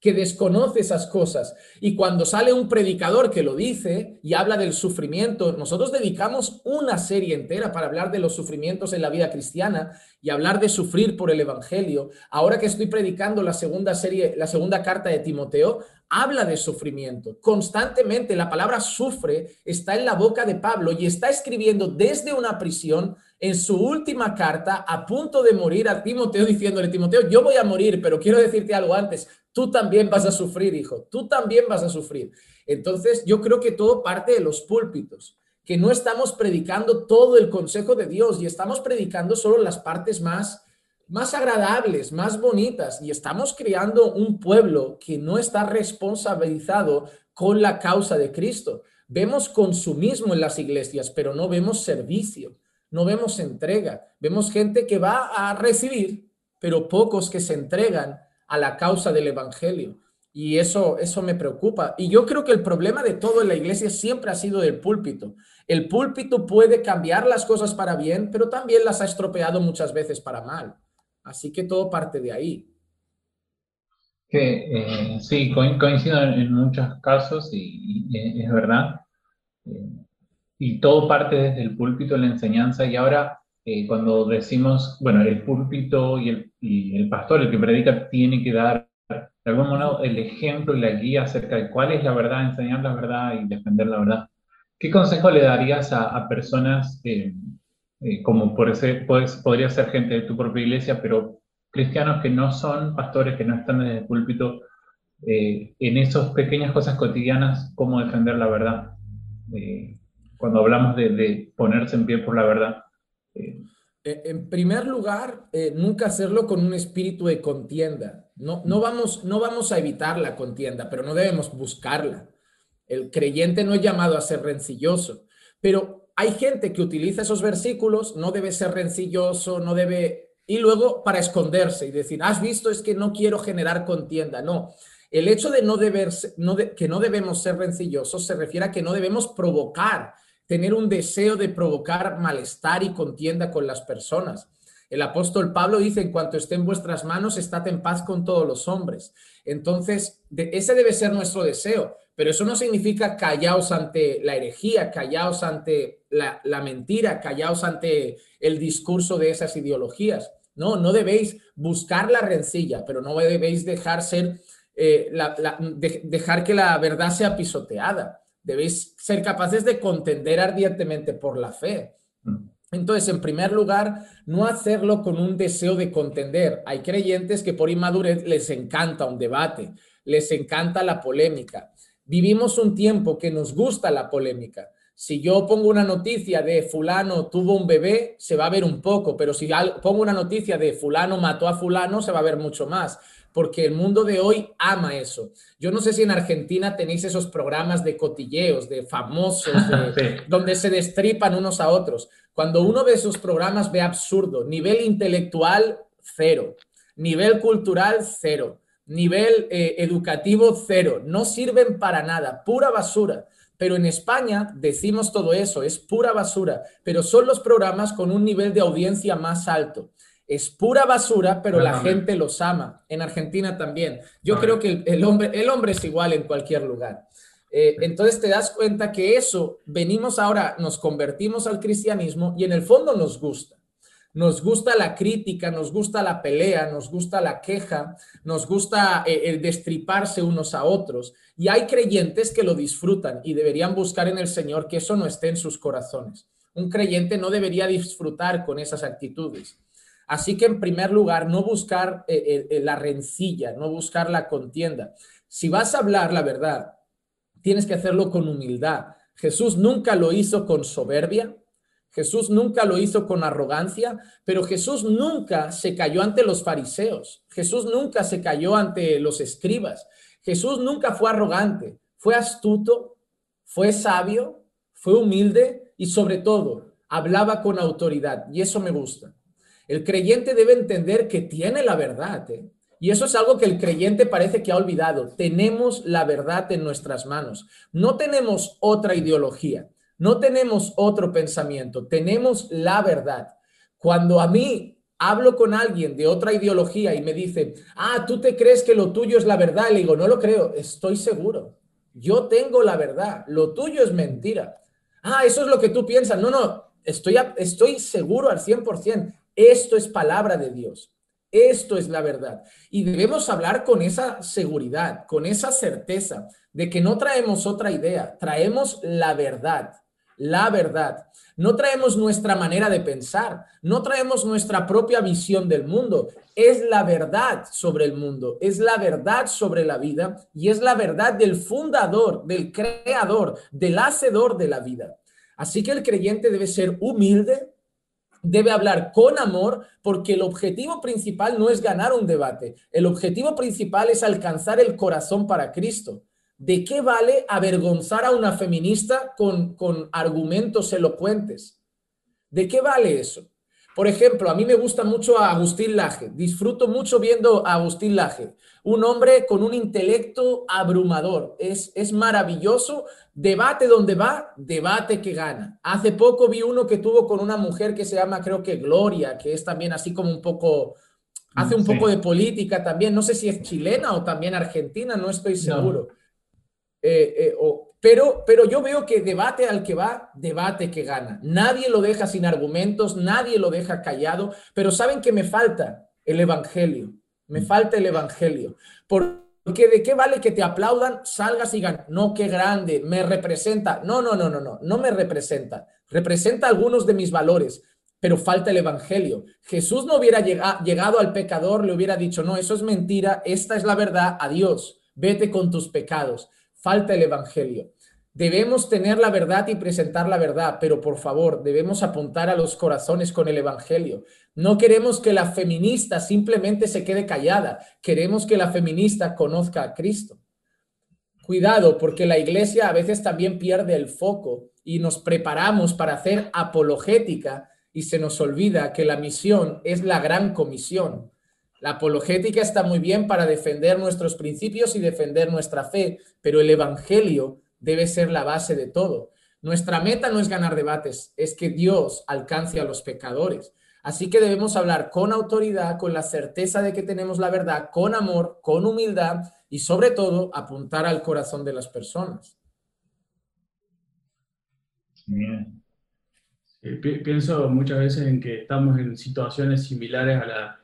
que desconoce esas cosas. Y cuando sale un predicador que lo dice y habla del sufrimiento, nosotros dedicamos una serie entera para hablar de los sufrimientos en la vida cristiana y hablar de sufrir por el Evangelio. Ahora que estoy predicando la segunda serie, la segunda carta de Timoteo, habla de sufrimiento. Constantemente la palabra sufre está en la boca de Pablo y está escribiendo desde una prisión en su última carta a punto de morir a Timoteo diciéndole, Timoteo, yo voy a morir, pero quiero decirte algo antes, tú también vas a sufrir, hijo, tú también vas a sufrir. Entonces, yo creo que todo parte de los púlpitos, que no estamos predicando todo el consejo de Dios y estamos predicando solo las partes más más agradables, más bonitas y estamos creando un pueblo que no está responsabilizado con la causa de Cristo. Vemos consumismo en las iglesias, pero no vemos servicio, no vemos entrega. Vemos gente que va a recibir, pero pocos que se entregan a la causa del Evangelio. Y eso, eso me preocupa. Y yo creo que el problema de todo en la iglesia siempre ha sido del púlpito. El púlpito puede cambiar las cosas para bien, pero también las ha estropeado muchas veces para mal. Así que todo parte de ahí. Que, eh, sí, coincido en, muchos casos y, es verdad. Eh, y todo parte desde el púlpito, la enseñanza. Y ahora, eh, cuando decimos, bueno, el púlpito y el, y el pastor, el que predica, tiene que dar de algún modo el ejemplo y la guía acerca de cuál es la verdad, enseñar la verdad y defender la verdad. ¿Qué consejo le darías a, a personas eh, como por ese, pues, podría ser gente de tu propia iglesia, pero cristianos que no son pastores, que no están en el púlpito, eh, en esas pequeñas cosas cotidianas, cómo defender la verdad. Eh, cuando hablamos de, ponerse en pie por la verdad. En primer lugar, nunca hacerlo con un espíritu de contienda. No, no, vamos, no vamos a evitar la contienda, pero no debemos buscarla. El creyente no es llamado a ser rencilloso, pero hay gente que utiliza esos versículos, no debe ser rencilloso, no debe... Y luego para esconderse y decir, has visto, es que no quiero generar contienda. No, el hecho de no deber, no que no debemos ser rencillosos se refiere a que no debemos provocar, tener un deseo de provocar malestar y contienda con las personas. El apóstol Pablo dice, en cuanto esté en vuestras manos, estad en paz con todos los hombres. Entonces, ese debe ser nuestro deseo. Pero eso no significa callaos ante la herejía, callaos ante la, mentira, callaos ante el discurso de esas ideologías. No, no debéis buscar la rencilla, pero no debéis dejar ser, eh, dejar que la verdad sea pisoteada. Debéis ser capaces de contender ardientemente por la fe. Entonces, en primer lugar, no hacerlo con un deseo de contender. Hay creyentes que por inmadurez les encanta un debate, les encanta la polémica. Vivimos un tiempo que nos gusta la polémica. Si yo pongo una noticia de fulano tuvo un bebé, se va a ver un poco, pero si pongo una noticia de fulano mató a fulano, se va a ver mucho más, porque el mundo de hoy ama eso. Yo no sé si en Argentina tenéis esos programas de cotilleos, de famosos, donde se destripan unos a otros. Cuando uno ve esos programas ve absurdo, nivel intelectual cero, nivel cultural cero nivel eh, educativo cero, no sirven para nada, pura basura. Pero en España decimos todo eso, es pura basura, pero son los programas con un nivel de audiencia más alto. Es pura basura, pero la gente los ama. En Argentina también. Yo creo que el, hombre, el hombre es igual en cualquier lugar. Eh, entonces te das cuenta que eso, venimos ahora, nos convertimos al cristianismo y en el fondo nos gusta. Nos gusta la crítica, nos gusta la pelea, nos gusta la queja, nos gusta eh, el destriparse unos a otros. Y hay creyentes que lo disfrutan y deberían buscar en el Señor que eso no esté en sus corazones. Un creyente no debería disfrutar con esas actitudes. Así que en primer lugar, no buscar eh, eh, la rencilla, no buscar la contienda. Si vas a hablar la verdad, tienes que hacerlo con humildad. Jesús nunca lo hizo con soberbia, Jesús nunca lo hizo con arrogancia, pero Jesús nunca se cayó ante los fariseos. Jesús nunca se cayó ante los escribas. Jesús nunca fue arrogante, fue astuto, fue sabio, fue humilde y sobre todo hablaba con autoridad. Y eso me gusta. El creyente debe entender que tiene la verdad. ¿eh? Y eso es algo que el creyente parece que ha olvidado. Tenemos la verdad en nuestras manos. No tenemos otra ideología. No tenemos otro pensamiento, tenemos la verdad. Cuando a mí hablo con alguien de otra ideología y me dice, ah, tú te crees que lo tuyo es la verdad, le digo, no lo creo, estoy seguro. Yo tengo la verdad, lo tuyo es mentira. Ah, eso es lo que tú piensas. No, no, estoy, estoy seguro al 100%. Esto es palabra de Dios. Esto es la verdad. Y debemos hablar con esa seguridad, con esa certeza de que no traemos otra idea, traemos la verdad la verdad. No traemos nuestra manera de pensar, no traemos nuestra propia visión del mundo. Es la verdad sobre el mundo, es la verdad sobre la vida y es la verdad del fundador, del creador, del hacedor de la vida. Así que el creyente debe ser humilde, debe hablar con amor, porque el objetivo principal no es ganar un debate, el objetivo principal es alcanzar el corazón para Cristo. ¿De qué vale avergonzar a una feminista con, con argumentos elocuentes? ¿De qué vale eso? Por ejemplo, a mí me gusta mucho a Agustín Laje, disfruto mucho viendo a Agustín Laje, un hombre con un intelecto abrumador, es, es maravilloso, debate donde va, debate que gana. Hace poco vi uno que tuvo con una mujer que se llama creo que Gloria, que es también así como un poco, hace un poco de política también, no sé si es chilena o también argentina, no estoy seguro. Eh, eh, pero, pero yo veo que debate al que va, debate que gana. Nadie lo deja sin argumentos, nadie lo deja callado, pero ¿saben que me falta? El Evangelio. Me falta el Evangelio. Porque de qué vale que te aplaudan, salgas y digan, no, qué grande, me representa. No, no, no, no, no, no me representa. Representa algunos de mis valores, pero falta el Evangelio. Jesús no hubiera llegado al pecador, le hubiera dicho, no, eso es mentira, esta es la verdad, adiós, vete con tus pecados falta el Evangelio. Debemos tener la verdad y presentar la verdad, pero por favor, debemos apuntar a los corazones con el Evangelio. No queremos que la feminista simplemente se quede callada, queremos que la feminista conozca a Cristo. Cuidado, porque la iglesia a veces también pierde el foco y nos preparamos para hacer apologética y se nos olvida que la misión es la gran comisión. La apologética está muy bien para defender nuestros principios y defender nuestra fe, pero el Evangelio debe ser la base de todo. Nuestra meta no es ganar debates, es que Dios alcance a los pecadores. Así que debemos hablar con autoridad, con la certeza de que tenemos la verdad, con amor, con humildad y sobre todo apuntar al corazón de las personas. pienso muchas veces en que estamos en situaciones similares a la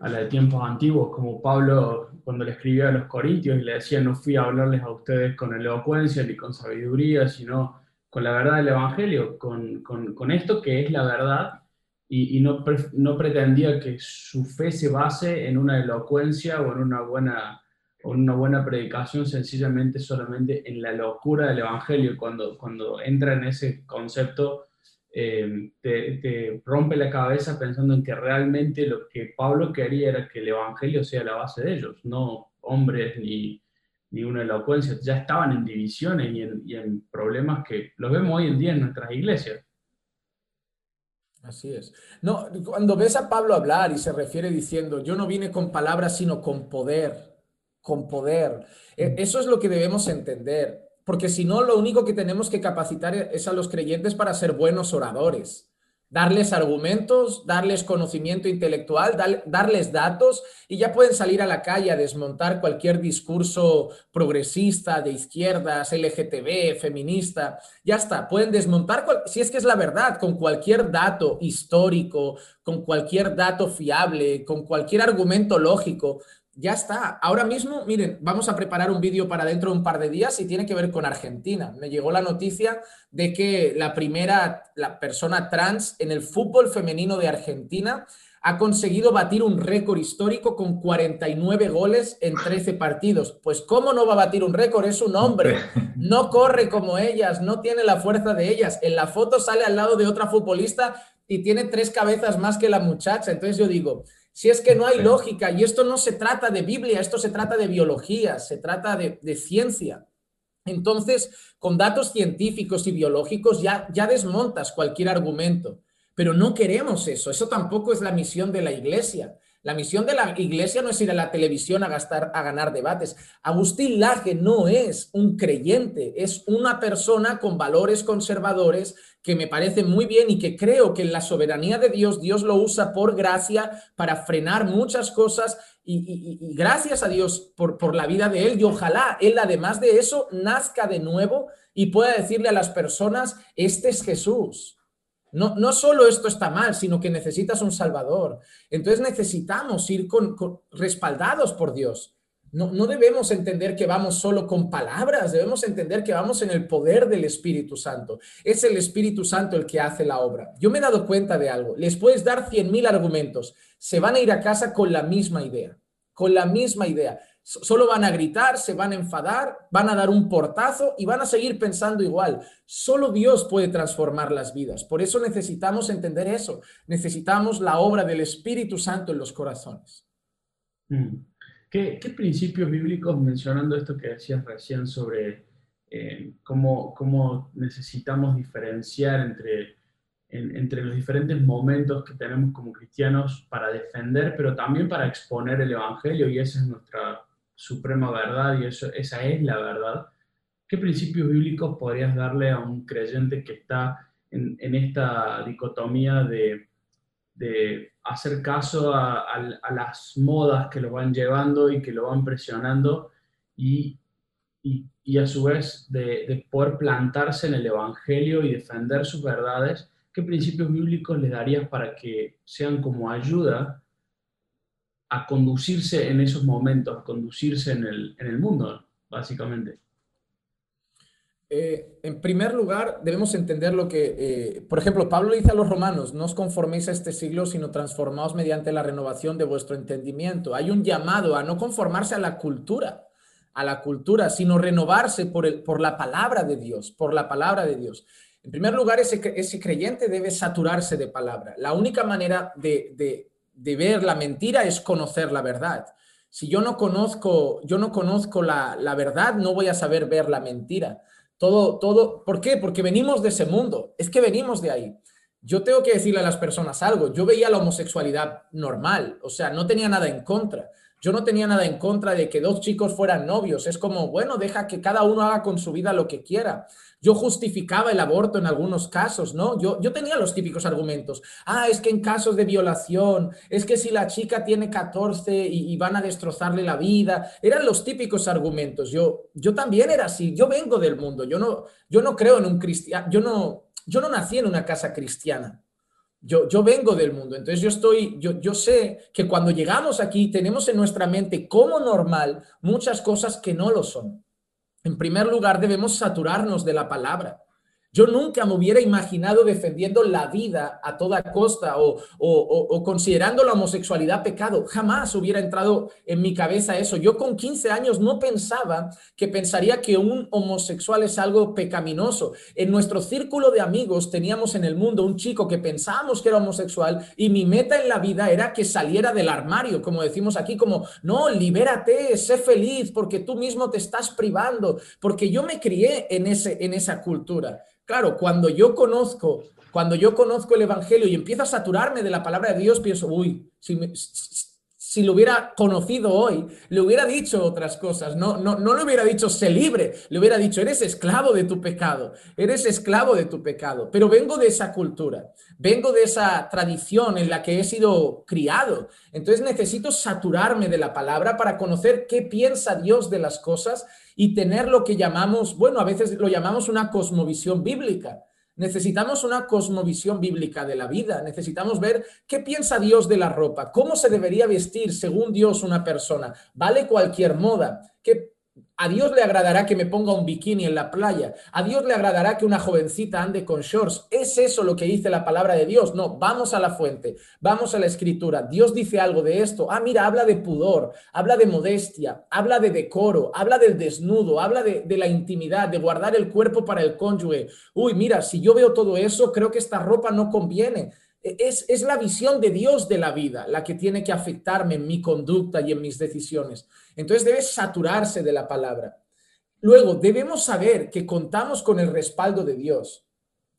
a la de tiempos antiguos, como Pablo cuando le escribía a los Corintios y le decía, no fui a hablarles a ustedes con elocuencia ni con sabiduría, sino con la verdad del Evangelio, con, con, esto que es la verdad, y, no, no, pretendía que su fe se base en una elocuencia o en una buena, una buena predicación, sencillamente solamente en la locura del Evangelio. Cuando, cuando entra en ese concepto, Em, te, rompe la cabeza pensando en que realmente lo que Pablo quería era que el Evangelio sea la base de ellos, no hombres ni, ni una elocuencia. Ya estaban en divisiones y en, y en problemas que los vemos hoy en día en nuestras iglesias. Así es. No, cuando ves a Pablo hablar y se refiere diciendo, yo no vine con palabras, sino con poder, con poder. E, eso es lo que debemos entender porque si no, lo único que tenemos que capacitar es a los creyentes para ser buenos oradores, darles argumentos, darles conocimiento intelectual, darles datos y ya pueden salir a la calle a desmontar cualquier discurso progresista, de izquierdas, LGTB, feminista. Ya está, pueden desmontar, si es que es la verdad, con cualquier dato histórico, con cualquier dato fiable, con cualquier argumento lógico. Ya está. Ahora mismo, miren, vamos a preparar un vídeo para dentro de un par de días y tiene que ver con Argentina. Me llegó la noticia de que la primera la persona trans en el fútbol femenino de Argentina ha conseguido batir un récord histórico con 49 goles en 13 partidos. Pues ¿cómo no va a batir un récord? Es un hombre, no corre como ellas, no tiene la fuerza de ellas. En la foto sale al lado de otra futbolista y tiene tres cabezas más que la muchacha. Entonces yo digo, si es que no hay lógica, y esto no se trata de Biblia, esto se trata de biología, se trata de, ciencia. Entonces, con datos científicos y biológicos ya, ya desmontas cualquier argumento, pero no queremos eso, eso tampoco es la misión de la iglesia. La misión de la iglesia no es ir a la televisión a, gastar, a ganar debates. Agustín Laje no es un creyente, es una persona con valores conservadores que me parece muy bien y que creo que en la soberanía de Dios, Dios lo usa por gracia para frenar muchas cosas y, gracias a Dios por, por la vida de él y ojalá él además de eso nazca de nuevo y pueda decirle a las personas, este es Jesús. No, no solo esto está mal, sino que necesitas un Salvador. Entonces necesitamos ir con, respaldados por Dios. No, no debemos entender que vamos solo con palabras, debemos entender que vamos en el poder del Espíritu Santo. Es el Espíritu Santo el que hace la obra. Yo me he dado cuenta de algo. Les puedes dar cien mil argumentos. Se van a ir a casa con la misma idea, con la misma idea. Solo van a gritar, se van a enfadar, van a dar un portazo y van a seguir pensando igual. Solo Dios puede transformar las vidas. Por eso necesitamos entender eso. Necesitamos la obra del Espíritu Santo en los corazones. Mm. ¿Qué, principios bíblicos, mencionando esto que decías recién sobre eh, cómo, cómo, necesitamos diferenciar entre, entre los diferentes momentos que tenemos como cristianos para defender, pero también para exponer el Evangelio, y esa es nuestra suprema verdad, y eso, esa es la verdad? ¿Qué principios bíblicos podrías darle a un creyente que está en, en esta dicotomía de de hacer caso a, las modas que lo van llevando y que lo van presionando y, a su vez de, poder plantarse en el Evangelio y defender sus verdades, ¿qué principios bíblicos le darías para que sean como ayuda a conducirse en esos momentos, a conducirse en el mundo, básicamente? Eh, en primer lugar, debemos entender lo que, eh, por ejemplo, Pablo dice a los romanos, no os conforméis a este siglo, sino transformaos mediante la renovación de vuestro entendimiento. Hay un llamado a no conformarse a la cultura, a la cultura, sino renovarse por, el, por la palabra de Dios, por la palabra de Dios. En primer lugar, ese, ese creyente debe saturarse de palabra. La única manera de, de, de ver la mentira es conocer la verdad. Si yo no conozco, yo no conozco la, la verdad, no voy a saber ver la mentira. Todo, todo, ¿por qué? Porque venimos de ese mundo, es que venimos de ahí. Yo tengo que decirle a las personas algo, yo veía la homosexualidad normal, o sea, no tenía nada en contra. Yo no tenía nada en contra de que dos chicos fueran novios. Es como, bueno, deja que cada uno haga con su vida lo que quiera. Yo justificaba el aborto en algunos casos, ¿no? Yo, yo tenía los típicos argumentos. Ah, es que en casos de violación, es que si la chica tiene 14 y, van a destrozarle la vida, eran los típicos argumentos. Yo, yo también era así, yo vengo del mundo, yo no, yo no creo en un cristiano, yo no, yo no nací en una casa cristiana. Yo, yo, vengo del mundo, entonces yo estoy, yo, yo sé que cuando llegamos aquí tenemos en nuestra mente como normal muchas cosas que no lo son. En primer lugar, debemos saturarnos de la palabra. Yo nunca me hubiera imaginado defendiendo la vida a toda costa o, considerando la homosexualidad pecado. Jamás hubiera entrado en mi cabeza eso. Yo con 15 años no pensaba que pensaría que un homosexual es algo pecaminoso. En nuestro círculo de amigos teníamos en el mundo un chico que pensábamos que era homosexual y mi meta en la vida era que saliera del armario, como decimos aquí, como, no, libérate, sé feliz porque tú mismo te estás privando, porque yo me crié en, ese, en esa cultura. Claro, cuando yo conozco, cuando yo conozco el Evangelio y empiezo a saturarme de la palabra de Dios, pienso, uy, si, lo hubiera conocido hoy, le hubiera dicho otras cosas, no, no, no le hubiera dicho, sé libre, le hubiera dicho, eres esclavo de tu pecado, eres esclavo de tu pecado. Pero vengo de esa cultura, vengo de esa tradición en la que he sido criado. Entonces necesito saturarme de la palabra para conocer qué piensa Dios de las cosas y tener lo que llamamos, bueno, a veces lo llamamos una cosmovisión bíblica. Necesitamos una cosmovisión bíblica de la vida. Necesitamos ver qué piensa Dios de la ropa, cómo se debería vestir según Dios una persona. ¿Vale cualquier moda? ¿Qué a Dios le agradará que me ponga un bikini en la playa. A Dios le agradará que una jovencita ande con shorts. ¿Es eso lo que dice la palabra de Dios? No, vamos a la fuente, vamos a la escritura. Dios dice algo de esto. Ah, mira, habla de pudor, habla de modestia, habla de decoro, habla del desnudo, habla de, la intimidad, de guardar el cuerpo para el cónyuge. Uy, mira, si yo veo todo eso, creo que esta ropa no conviene. Es, es, la visión de Dios de la vida la que tiene que afectarme en mi conducta y en mis decisiones. Entonces debe saturarse de la palabra. Luego, debemos saber que contamos con el respaldo de Dios.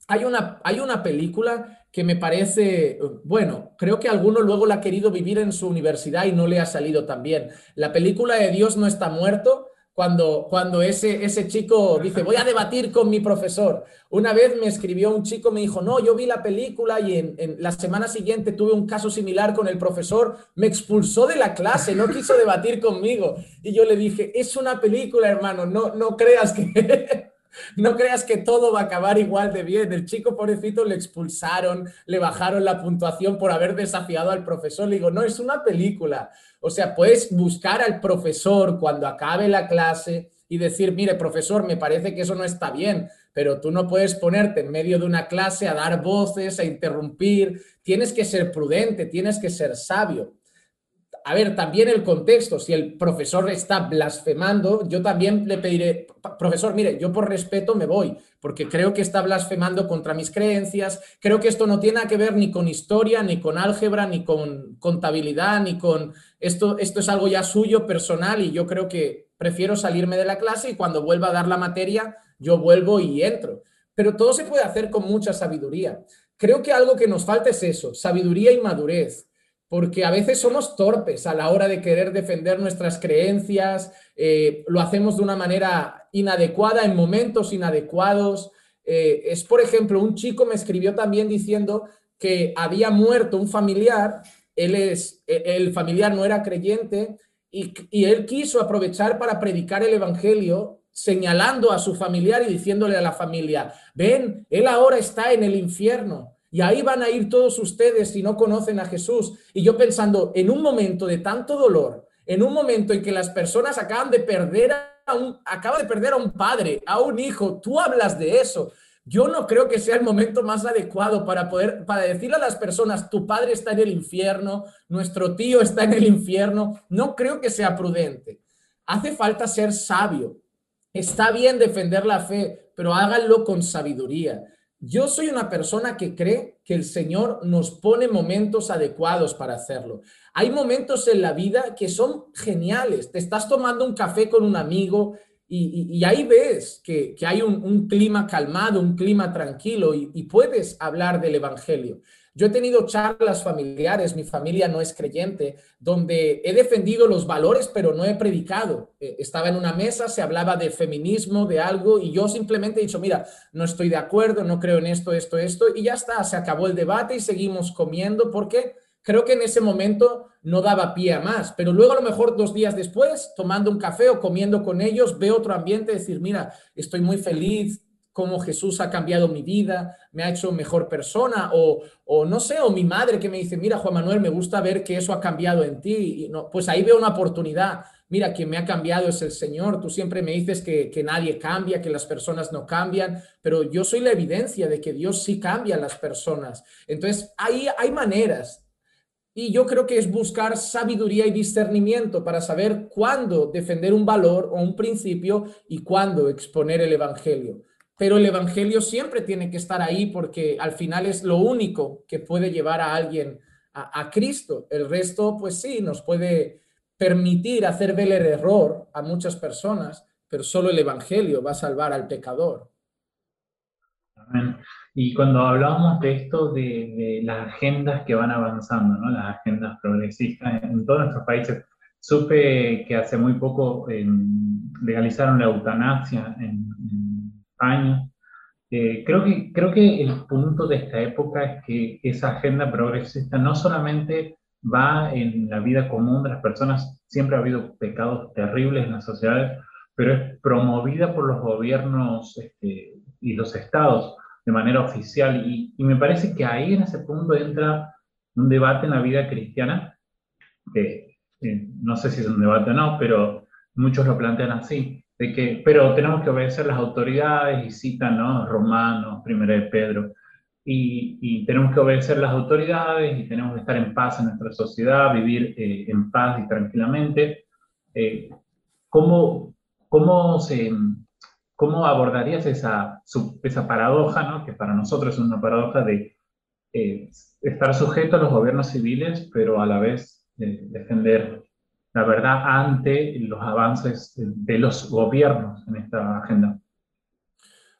Hay una, hay una película que me parece, bueno, creo que alguno luego la ha querido vivir en su universidad y no le ha salido tan bien. La película de Dios no está muerto cuando, cuando ese, ese chico dice, voy a debatir con mi profesor. Una vez me escribió un chico, me dijo, no, yo vi la película y en, en, la semana siguiente tuve un caso similar con el profesor, me expulsó de la clase, no quiso debatir conmigo. Y yo le dije, es una película, hermano, no, no creas que... no creas que todo va a acabar igual de bien. El chico pobrecito le expulsaron, le bajaron la puntuación por haber desafiado al profesor. Le digo, no, es una película. O sea, puedes buscar al profesor cuando acabe la clase y decir, mire, profesor, me parece que eso no está bien, pero tú no puedes ponerte en medio de una clase a dar voces, a interrumpir. Tienes que ser prudente, tienes que ser sabio a ver, también el contexto, si el profesor está blasfemando, yo también le pediré, profesor, mire, yo por respeto me voy, porque creo que está blasfemando contra mis creencias, creo que esto no tiene que ver ni con historia, ni con álgebra, ni con contabilidad, ni con esto, esto es algo ya suyo, personal, y yo creo que prefiero salirme de la clase y cuando vuelva a dar la materia, yo vuelvo y entro. Pero todo se puede hacer con mucha sabiduría. Creo que algo que nos falta es eso, sabiduría y madurez porque a veces somos torpes a la hora de querer defender nuestras creencias, eh, lo hacemos de una manera inadecuada, en momentos inadecuados. Eh, es, por ejemplo, un chico me escribió también diciendo que había muerto un familiar, él es, e, el familiar no era creyente y, y él quiso aprovechar para predicar el Evangelio señalando a su familiar y diciéndole a la familia, ven, él ahora está en el infierno y ahí van a ir todos ustedes si no conocen a Jesús. Y yo pensando, en un momento de tanto dolor, en un momento en que las personas acaban de perder a un, acaban de perder a un padre, a un hijo, tú hablas de eso. Yo no creo que sea el momento más adecuado para poder, para decirle a las personas, tu padre está en el infierno, nuestro tío está en el infierno. No creo que sea prudente. Hace falta ser sabio. Está bien defender la fe, pero háganlo con sabiduría. Yo soy una persona que cree que el Señor nos pone momentos adecuados para hacerlo. Hay momentos en la vida que son geniales. Te estás tomando un café con un amigo y, ahí ves que, hay un, clima calmado, un clima tranquilo y puedes hablar del Evangelio. Yo he tenido charlas familiares, mi familia no es creyente, donde he defendido los valores, pero no he predicado. Eh, estaba en una mesa, se hablaba de feminismo, de algo, y yo simplemente he dicho, mira, no estoy de acuerdo, no creo en esto, esto, esto, y ya está, se acabó el debate y seguimos comiendo porque creo que en ese momento no daba pie a más, pero luego a lo mejor dos días después, tomando un café o comiendo con ellos, veo otro ambiente, decir, mira, estoy muy feliz, cómo Jesús ha cambiado mi vida, me ha hecho mejor persona, o, no sé, o mi madre que me dice, mira, Juan Manuel, me gusta ver que eso ha cambiado en ti, no, pues ahí veo una oportunidad. Mira, quien me ha cambiado es el Señor. Tú siempre me dices que, que nadie cambia, que las personas no cambian, pero yo soy la evidencia de que Dios sí cambia a las personas. Entonces, ahí hay maneras y yo creo que es buscar sabiduría y discernimiento para saber cuándo defender un valor o un principio y cuándo exponer el Evangelio pero el Evangelio siempre tiene que estar ahí porque al final es lo único que puede llevar a alguien a, Cristo. El resto, pues sí, nos puede permitir hacer ver el error a muchas personas, pero solo el Evangelio va a salvar al pecador. Y cuando hablábamos de esto, de, las agendas que van avanzando, ¿no? las agendas progresistas en, todos nuestros países, supe que hace muy poco em, legalizaron la eutanasia en, años. Eh, creo, que, creo que el punto de esta época es que esa agenda progresista no solamente va en la vida común de las personas, siempre ha habido pecados terribles en la sociedad, pero es promovida por los gobiernos este, y los estados de manera oficial. Y, y, me parece que ahí en ese punto entra un debate en la vida cristiana, que eh, no sé si es un debate o no, pero muchos lo plantean así, de que, pero tenemos que obedecer las autoridades y citan, ¿no? Romanos, primero de Pedro, y, y, tenemos que obedecer las autoridades y tenemos que estar en paz en nuestra sociedad, vivir eh, en paz y tranquilamente. Eh, ¿cómo, cómo, se, ¿Cómo abordarías esa, esa paradoja, ¿no? que para nosotros es una paradoja de eh, estar sujeto a los gobiernos civiles, pero a la vez defender la verdad ante los avances de los gobiernos en esta agenda.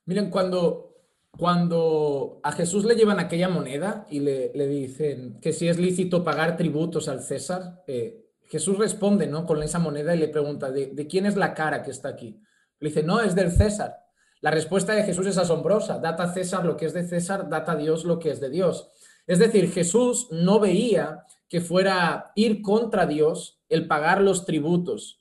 Miren, cuando, cuando a Jesús le llevan aquella moneda y le, le dicen que si es lícito pagar tributos al César, eh, Jesús responde ¿no? con esa moneda y le pregunta, ¿de, ¿de quién es la cara que está aquí? Le dice, no, es del César. La respuesta de Jesús es asombrosa. Data a César lo que es de César, data a Dios lo que es de Dios. Es decir, Jesús no veía que fuera ir contra Dios el pagar los tributos.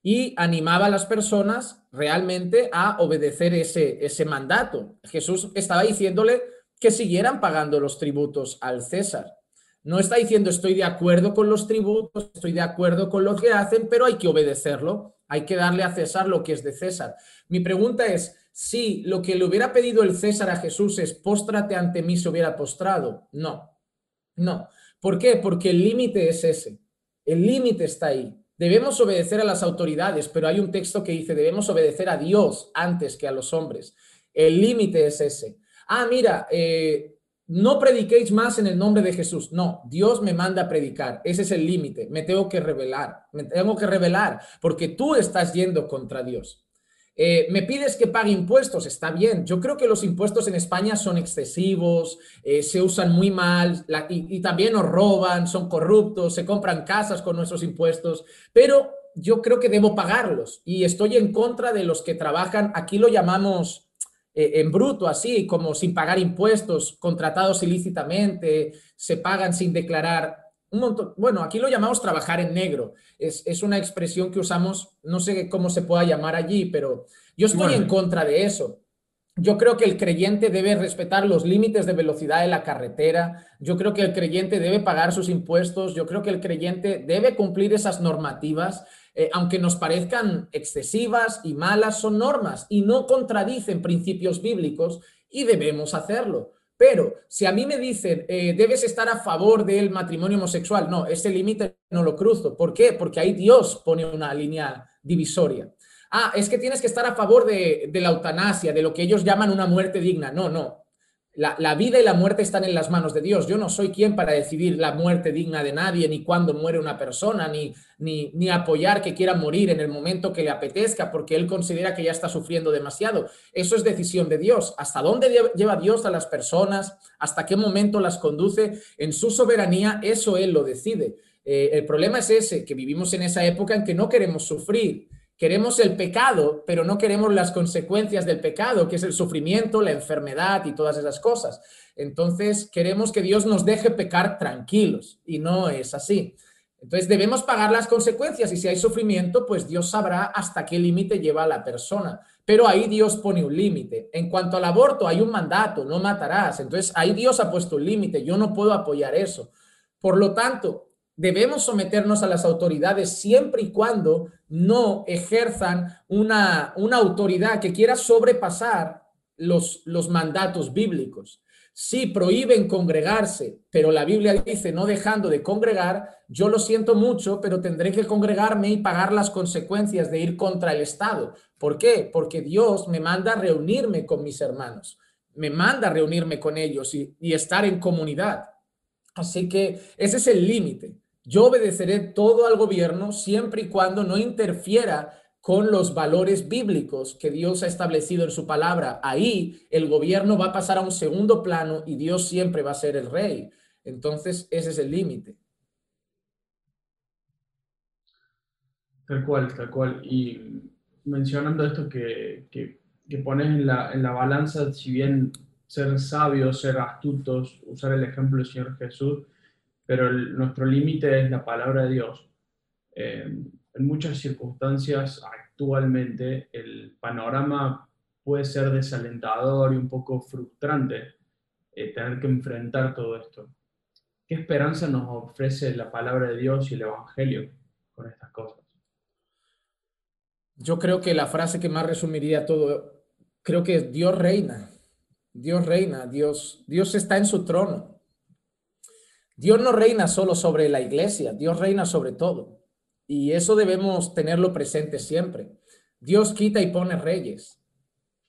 y animaba a las personas realmente a obedecer ese, ese mandato. Jesús estaba diciéndole que siguieran pagando los tributos al César. No está diciendo estoy de acuerdo con los tributos, estoy de acuerdo con lo que hacen, pero hay que obedecerlo, hay que darle a César lo que es de César. Mi pregunta es, si lo que le hubiera pedido el César a Jesús es póstrate ante mí, se hubiera postrado. No, no. ¿Por qué? Porque el límite es ese. El límite está ahí. Debemos obedecer a las autoridades, pero hay un texto que dice, debemos obedecer a Dios antes que a los hombres. El límite es ese. Ah, mira, eh, no prediquéis más en el nombre de Jesús. No, Dios me manda a predicar. Ese es el límite. Me tengo que revelar. Me tengo que revelar porque tú estás yendo contra Dios. Eh, me pides que pague impuestos, está bien. Yo creo que los impuestos en España son excesivos, eh, se usan muy mal y, y, también nos roban, son corruptos, se compran casas con nuestros impuestos, pero yo creo que debo pagarlos y estoy en contra de los que trabajan, aquí lo llamamos eh, en bruto, así como sin pagar impuestos, contratados ilícitamente, se pagan sin declarar un montón, bueno, aquí lo llamamos trabajar en negro. Es, una expresión que usamos, no sé cómo se pueda llamar allí, pero yo estoy en contra de eso. Yo creo que el creyente debe respetar los límites de velocidad de la carretera. Yo creo que el creyente debe pagar sus impuestos. Yo creo que el creyente debe cumplir esas normativas, eh, aunque nos parezcan excesivas y malas, son normas y no contradicen principios bíblicos y debemos hacerlo. Pero si a mí me dicen, eh, debes estar a favor del matrimonio homosexual, no, ese límite no lo cruzo. ¿Por qué? Porque ahí Dios pone una línea divisoria. Ah, es que tienes que estar a favor de, de la eutanasia, de lo que ellos llaman una muerte digna. No, no. La, vida y la muerte están en las manos de Dios. Yo no soy quien para decidir la muerte digna de nadie, ni cuándo muere una persona, ni, ni, ni, apoyar que quiera morir en el momento que le apetezca, porque él considera que ya está sufriendo demasiado. Eso es decisión de Dios. ¿Hasta dónde lleva Dios a las personas? ¿Hasta qué momento las conduce? En su soberanía, eso él lo decide. Eh, el problema es ese, que vivimos en esa época en que no queremos sufrir Queremos el pecado, pero no queremos las consecuencias del pecado, que es el sufrimiento, la enfermedad y todas esas cosas. Entonces, queremos que Dios nos deje pecar tranquilos y no es así. Entonces, debemos pagar las consecuencias y si hay sufrimiento, pues Dios sabrá hasta qué límite lleva la persona. Pero ahí Dios pone un límite. En cuanto al aborto, hay un mandato, no matarás. Entonces, ahí Dios ha puesto un límite. Yo no puedo apoyar eso. Por lo tanto, debemos someternos a las autoridades siempre y cuando no ejerzan una, una autoridad que quiera sobrepasar los, los mandatos bíblicos. Si prohíben congregarse, pero la Biblia dice no dejando de congregar, yo lo siento mucho, pero tendré que congregarme y pagar las consecuencias de ir contra el Estado. ¿Por qué? Porque Dios me manda reunirme con mis hermanos, me manda reunirme con ellos y, y estar en comunidad. Así que ese es el límite. Yo obedeceré todo al gobierno siempre y cuando no interfiera con los valores bíblicos que Dios ha establecido en su palabra. Ahí el gobierno va a pasar a un segundo plano y Dios siempre va a ser el rey. Entonces, ese es el límite. Tal cual, tal cual. Y mencionando esto que, que, pones en la, en la balanza, si bien ser sabios, ser astutos, usar el ejemplo del Señor Jesús, pero nuestro límite es la palabra de Dios. Eh, en muchas circunstancias actualmente el panorama puede ser desalentador y un poco frustrante eh, tener que enfrentar todo esto. ¿Qué esperanza nos ofrece la palabra de Dios y el Evangelio con estas cosas? Yo creo que la frase que más resumiría todo, creo que Dios reina. Dios reina, Dios, Dios está en su trono. Dios no reina solo sobre la iglesia, Dios reina sobre todo. Y eso debemos tenerlo presente siempre. Dios quita y pone reyes.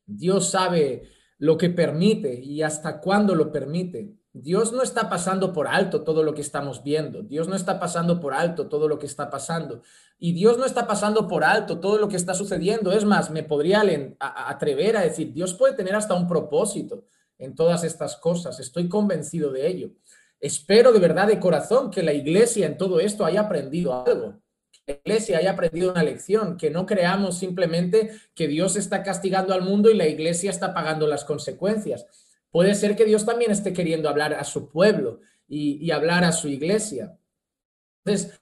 Dios sabe lo que permite y hasta cuándo lo permite. Dios no está pasando por alto todo lo que estamos viendo. Dios no está pasando por alto todo lo que está pasando. Y Dios no está pasando por alto todo lo que está sucediendo. Es más, me podría atrever a decir, Dios puede tener hasta un propósito en todas estas cosas. Estoy convencido de ello. Espero de verdad de corazón que la iglesia en todo esto haya aprendido algo, que la iglesia haya aprendido una lección, que no creamos simplemente que Dios está castigando al mundo y la iglesia está pagando las consecuencias. Puede ser que Dios también esté queriendo hablar a su pueblo y, hablar a su iglesia. Entonces,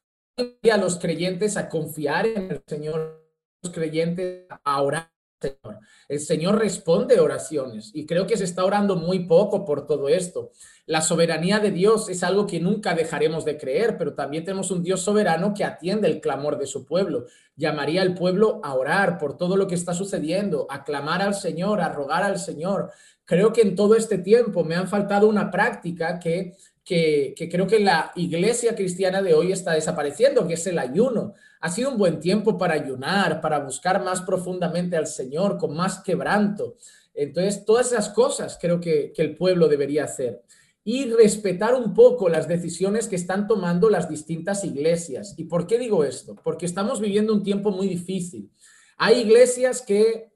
a los creyentes a confiar en el Señor creyentes a orar Señor. El Señor responde oraciones y creo que se está orando muy poco por todo esto. La soberanía de Dios es algo que nunca dejaremos de creer, pero también tenemos un Dios soberano que atiende el clamor de su pueblo. Llamaría al pueblo a orar por todo lo que está sucediendo, a clamar al Señor, a rogar al Señor. Creo que en todo este tiempo me han faltado una práctica que que, creo que la iglesia cristiana de hoy está desapareciendo, que es el ayuno. Ha sido un buen tiempo para ayunar, para buscar más profundamente al Señor, con más quebranto. Entonces, todas esas cosas creo que, que el pueblo debería hacer. Y respetar un poco las decisiones que están tomando las distintas iglesias. ¿Y por qué digo esto? Porque estamos viviendo un tiempo muy difícil. Hay iglesias que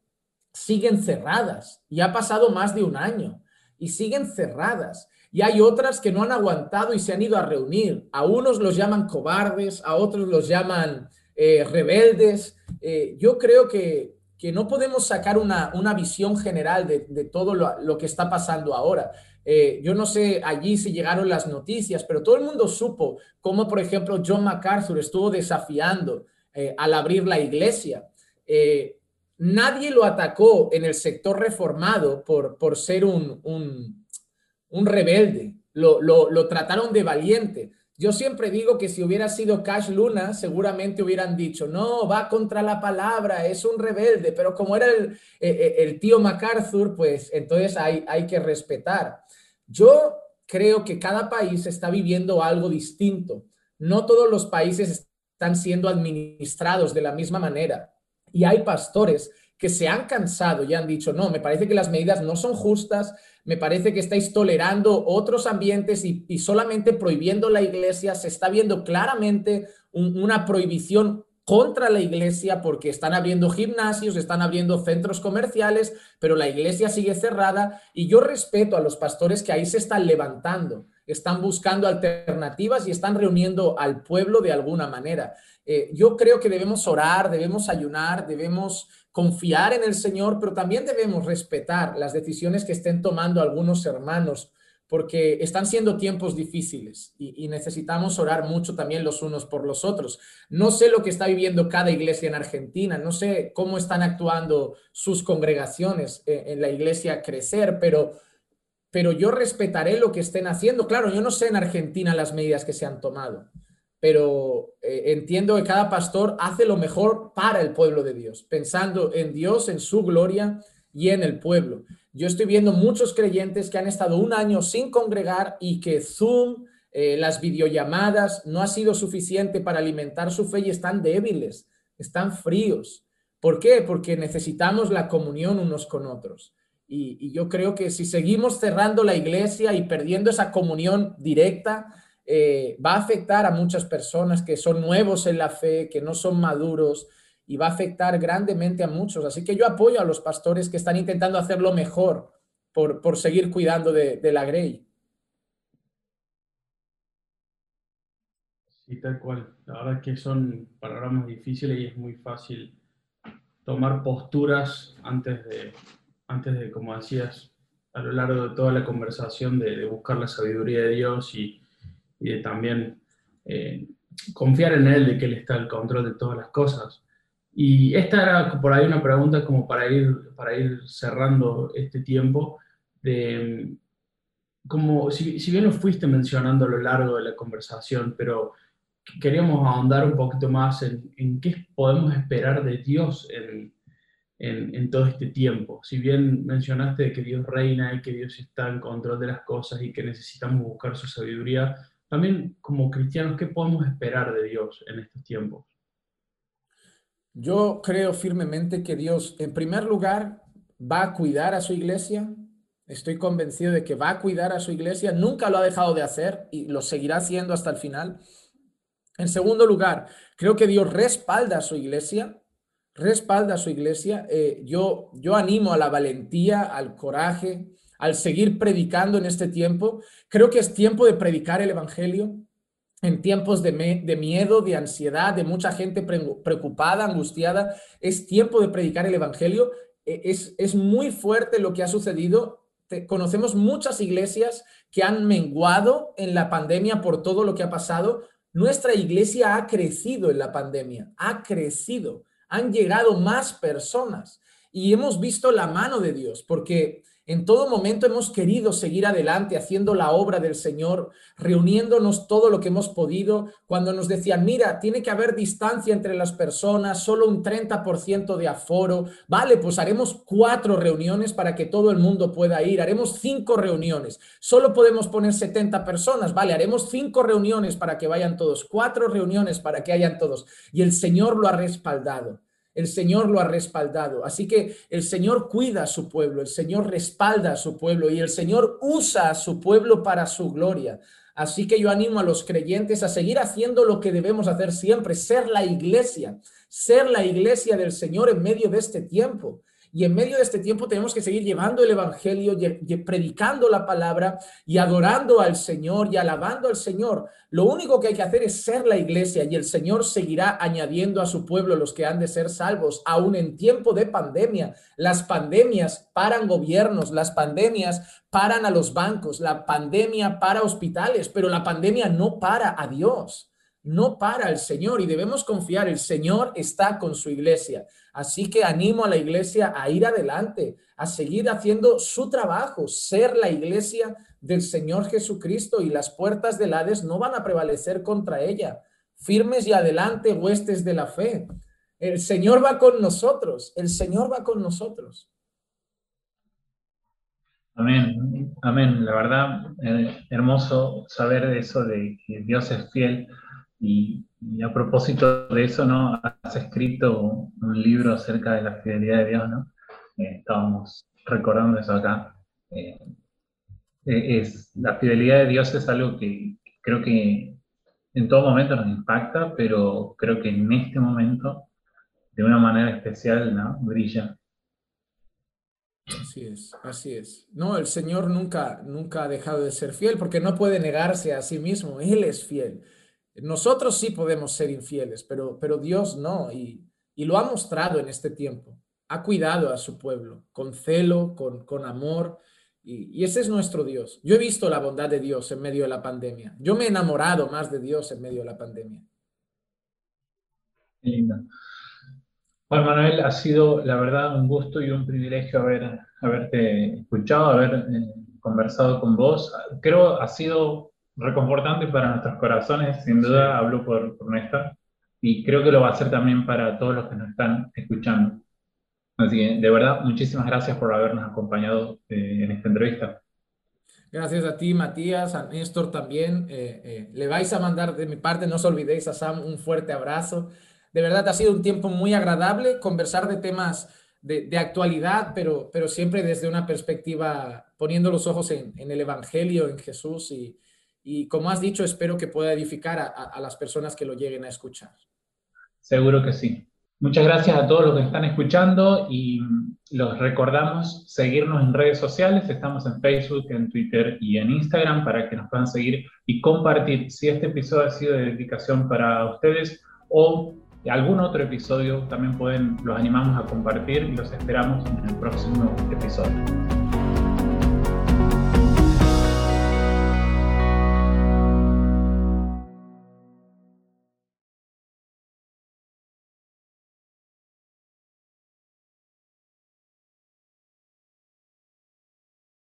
siguen cerradas y ha pasado más de un año y siguen cerradas. Y hay otras que no han aguantado y se han ido a reunir. A unos los llaman cobardes, a otros los llaman eh, rebeldes. Eh, yo creo que, que, no podemos sacar una, una visión general de, de todo lo, lo, que está pasando ahora. Eh, yo no sé allí si llegaron las noticias, pero todo el mundo supo cómo, por ejemplo, John MacArthur estuvo desafiando al abrir la iglesia. Nadie lo atacó en el sector reformado por, por ser un, un rebelde, lo, lo, trataron de valiente. Yo siempre digo que si hubiera sido Cash Luna, seguramente hubieran dicho, no, va contra la palabra, es un rebelde, pero como era el, e, e, el, tío MacArthur, pues entonces hay, hay que respetar. Yo creo que cada país está viviendo algo distinto. No todos los países están siendo administrados de la misma manera. Y hay pastores que se han cansado y han dicho, no, me parece que las medidas no son justas, me parece que estáis tolerando otros ambientes y, solamente prohibiendo la iglesia, se está viendo claramente una prohibición contra la iglesia porque están abriendo gimnasios, están abriendo centros comerciales, pero la iglesia sigue cerrada y yo respeto a los pastores que ahí se están levantando, están buscando alternativas y están reuniendo al pueblo de alguna manera. Eh, yo creo que debemos orar, debemos ayunar, debemos confiar en el Señor, pero también debemos respetar las decisiones que estén tomando algunos hermanos, porque están siendo tiempos difíciles y, necesitamos orar mucho también los unos por los otros. No sé lo que está viviendo cada iglesia en Argentina, no sé cómo están actuando sus congregaciones en, en la iglesia crecer, pero pero yo respetaré lo que estén haciendo. Claro, yo no sé en Argentina las medidas que se han tomado, pero eh, entiendo que cada pastor hace lo mejor para el pueblo de Dios, pensando en Dios, en su gloria y en el pueblo. Yo estoy viendo muchos creyentes que han estado un año sin congregar y que Zoom, eh, las videollamadas, no ha sido suficiente para alimentar su fe y están débiles, están fríos. ¿Por qué? Porque necesitamos la comunión unos con otros. Y, y yo creo que si seguimos cerrando la iglesia y perdiendo esa comunión directa, eh, va a afectar a muchas personas que son nuevos en la fe, que no son maduros, y va a afectar grandemente a muchos. Así que yo apoyo a los pastores que están intentando hacerlo mejor por, por seguir cuidando de, la Grey. Sí, tal cual. La verdad es que son panoramas difíciles y es muy fácil tomar posturas antes de, antes de como decías, a lo largo de toda la conversación, de buscar la sabiduría de Dios y, y de también eh, confiar en Él, de que Él está al control de todas las cosas. Y esta era por ahí una pregunta como para ir, para ir cerrando este tiempo, de como si, si bien lo fuiste mencionando a lo largo de la conversación, pero queríamos ahondar un poquito más en, en qué podemos esperar de Dios en, en, en, todo este tiempo. Si bien mencionaste que Dios reina y que Dios está en control de las cosas y que necesitamos buscar su sabiduría, también como cristianos, ¿qué podemos esperar de Dios en estos tiempos? Yo creo firmemente que Dios, en primer lugar, va a cuidar a su iglesia. Estoy convencido de que va a cuidar a su iglesia. Nunca lo ha dejado de hacer y lo seguirá haciendo hasta el final. En segundo lugar, creo que Dios respalda a su iglesia. Respalda a su iglesia. Eh, yo, yo animo a la valentía, al coraje, al seguir predicando en este tiempo. Creo que es tiempo de predicar el Evangelio en tiempos de, miedo, de ansiedad, de mucha gente preocupada, angustiada. Es tiempo de predicar el Evangelio. E, es, es muy fuerte lo que ha sucedido. conocemos muchas iglesias que han menguado en la pandemia por todo lo que ha pasado. Nuestra iglesia ha crecido en la pandemia, ha crecido han llegado más personas y hemos visto la mano de Dios, porque en todo momento hemos querido seguir adelante haciendo la obra del Señor, reuniéndonos todo lo que hemos podido. Cuando nos decían, mira, tiene que haber distancia entre las personas, solo un 30% de aforo. Vale, pues haremos cuatro reuniones para que todo el mundo pueda ir. Haremos cinco reuniones. Solo podemos poner 70 personas. Vale, haremos cinco reuniones para que vayan todos. Cuatro reuniones para que hayan todos. Y el Señor lo ha respaldado. El Señor lo ha respaldado. Así que el Señor cuida a su pueblo, el Señor respalda a su pueblo y el Señor usa a su pueblo para su gloria. Así que yo animo a los creyentes a seguir haciendo lo que debemos hacer siempre, ser la iglesia, ser la iglesia del Señor en medio de este tiempo. Y en medio de este tiempo tenemos que seguir llevando el Evangelio, predicando la palabra y adorando al Señor y alabando al Señor. Lo único que hay que hacer es ser la iglesia y el Señor seguirá añadiendo a su pueblo los que han de ser salvos, aún en tiempo de pandemia. Las pandemias paran gobiernos, las pandemias paran a los bancos, la pandemia para hospitales, pero la pandemia no para a Dios no para el Señor y debemos confiar, el Señor está con su iglesia. Así que animo a la iglesia a ir adelante, a seguir haciendo su trabajo, ser la iglesia del Señor Jesucristo y las puertas del Hades no van a prevalecer contra ella. Firmes y adelante, huestes de la fe. El Señor va con nosotros, el Señor va con nosotros. Amén, amén. La verdad, eh, hermoso saber eso de que Dios es fiel y, a propósito de eso, ¿no? Has escrito un libro acerca de la fidelidad de Dios, ¿no? Eh, estábamos recordando eso acá. Eh, eh, es, la fidelidad de Dios es algo que creo que en todo momento nos impacta, pero creo que en este momento, de una manera especial, ¿no? Brilla. Así es, así es. No, el Señor nunca, nunca ha dejado de ser fiel porque no puede negarse a sí mismo. Él es fiel. Nosotros sí podemos ser infieles, pero, pero Dios no, y, lo ha mostrado en este tiempo. Ha cuidado a su pueblo con celo, con, con amor, y, ese es nuestro Dios. Yo he visto la bondad de Dios en medio de la pandemia. Yo me he enamorado más de Dios en medio de la pandemia. lindo. Juan Manuel, ha sido la verdad un gusto y un privilegio haber, haberte escuchado, haber eh, conversado con vos. Creo ha sido reconfortante para nuestros corazones, sin duda hablo por, por Néstor, y creo que lo va a hacer también para todos los que nos están escuchando. Así que, de verdad, muchísimas gracias por habernos acompañado eh, en esta entrevista. Gracias a ti, Matías, a Néstor también. Eh, eh, le vais a mandar de mi parte, no os olvidéis, a Sam un fuerte abrazo. De verdad, ha sido un tiempo muy agradable conversar de temas de, de actualidad, pero, pero siempre desde una perspectiva poniendo los ojos en, en el Evangelio, en Jesús y, y como has dicho, espero que pueda edificar a, las personas que lo lleguen a escuchar. Seguro que sí. Muchas gracias a todos los que están escuchando y los recordamos seguirnos en redes sociales. Estamos en Facebook, en Twitter y en Instagram para que nos puedan seguir y compartir si este episodio ha sido de dedicación para ustedes o algún otro episodio. También pueden, los animamos a compartir y los esperamos en el próximo episodio.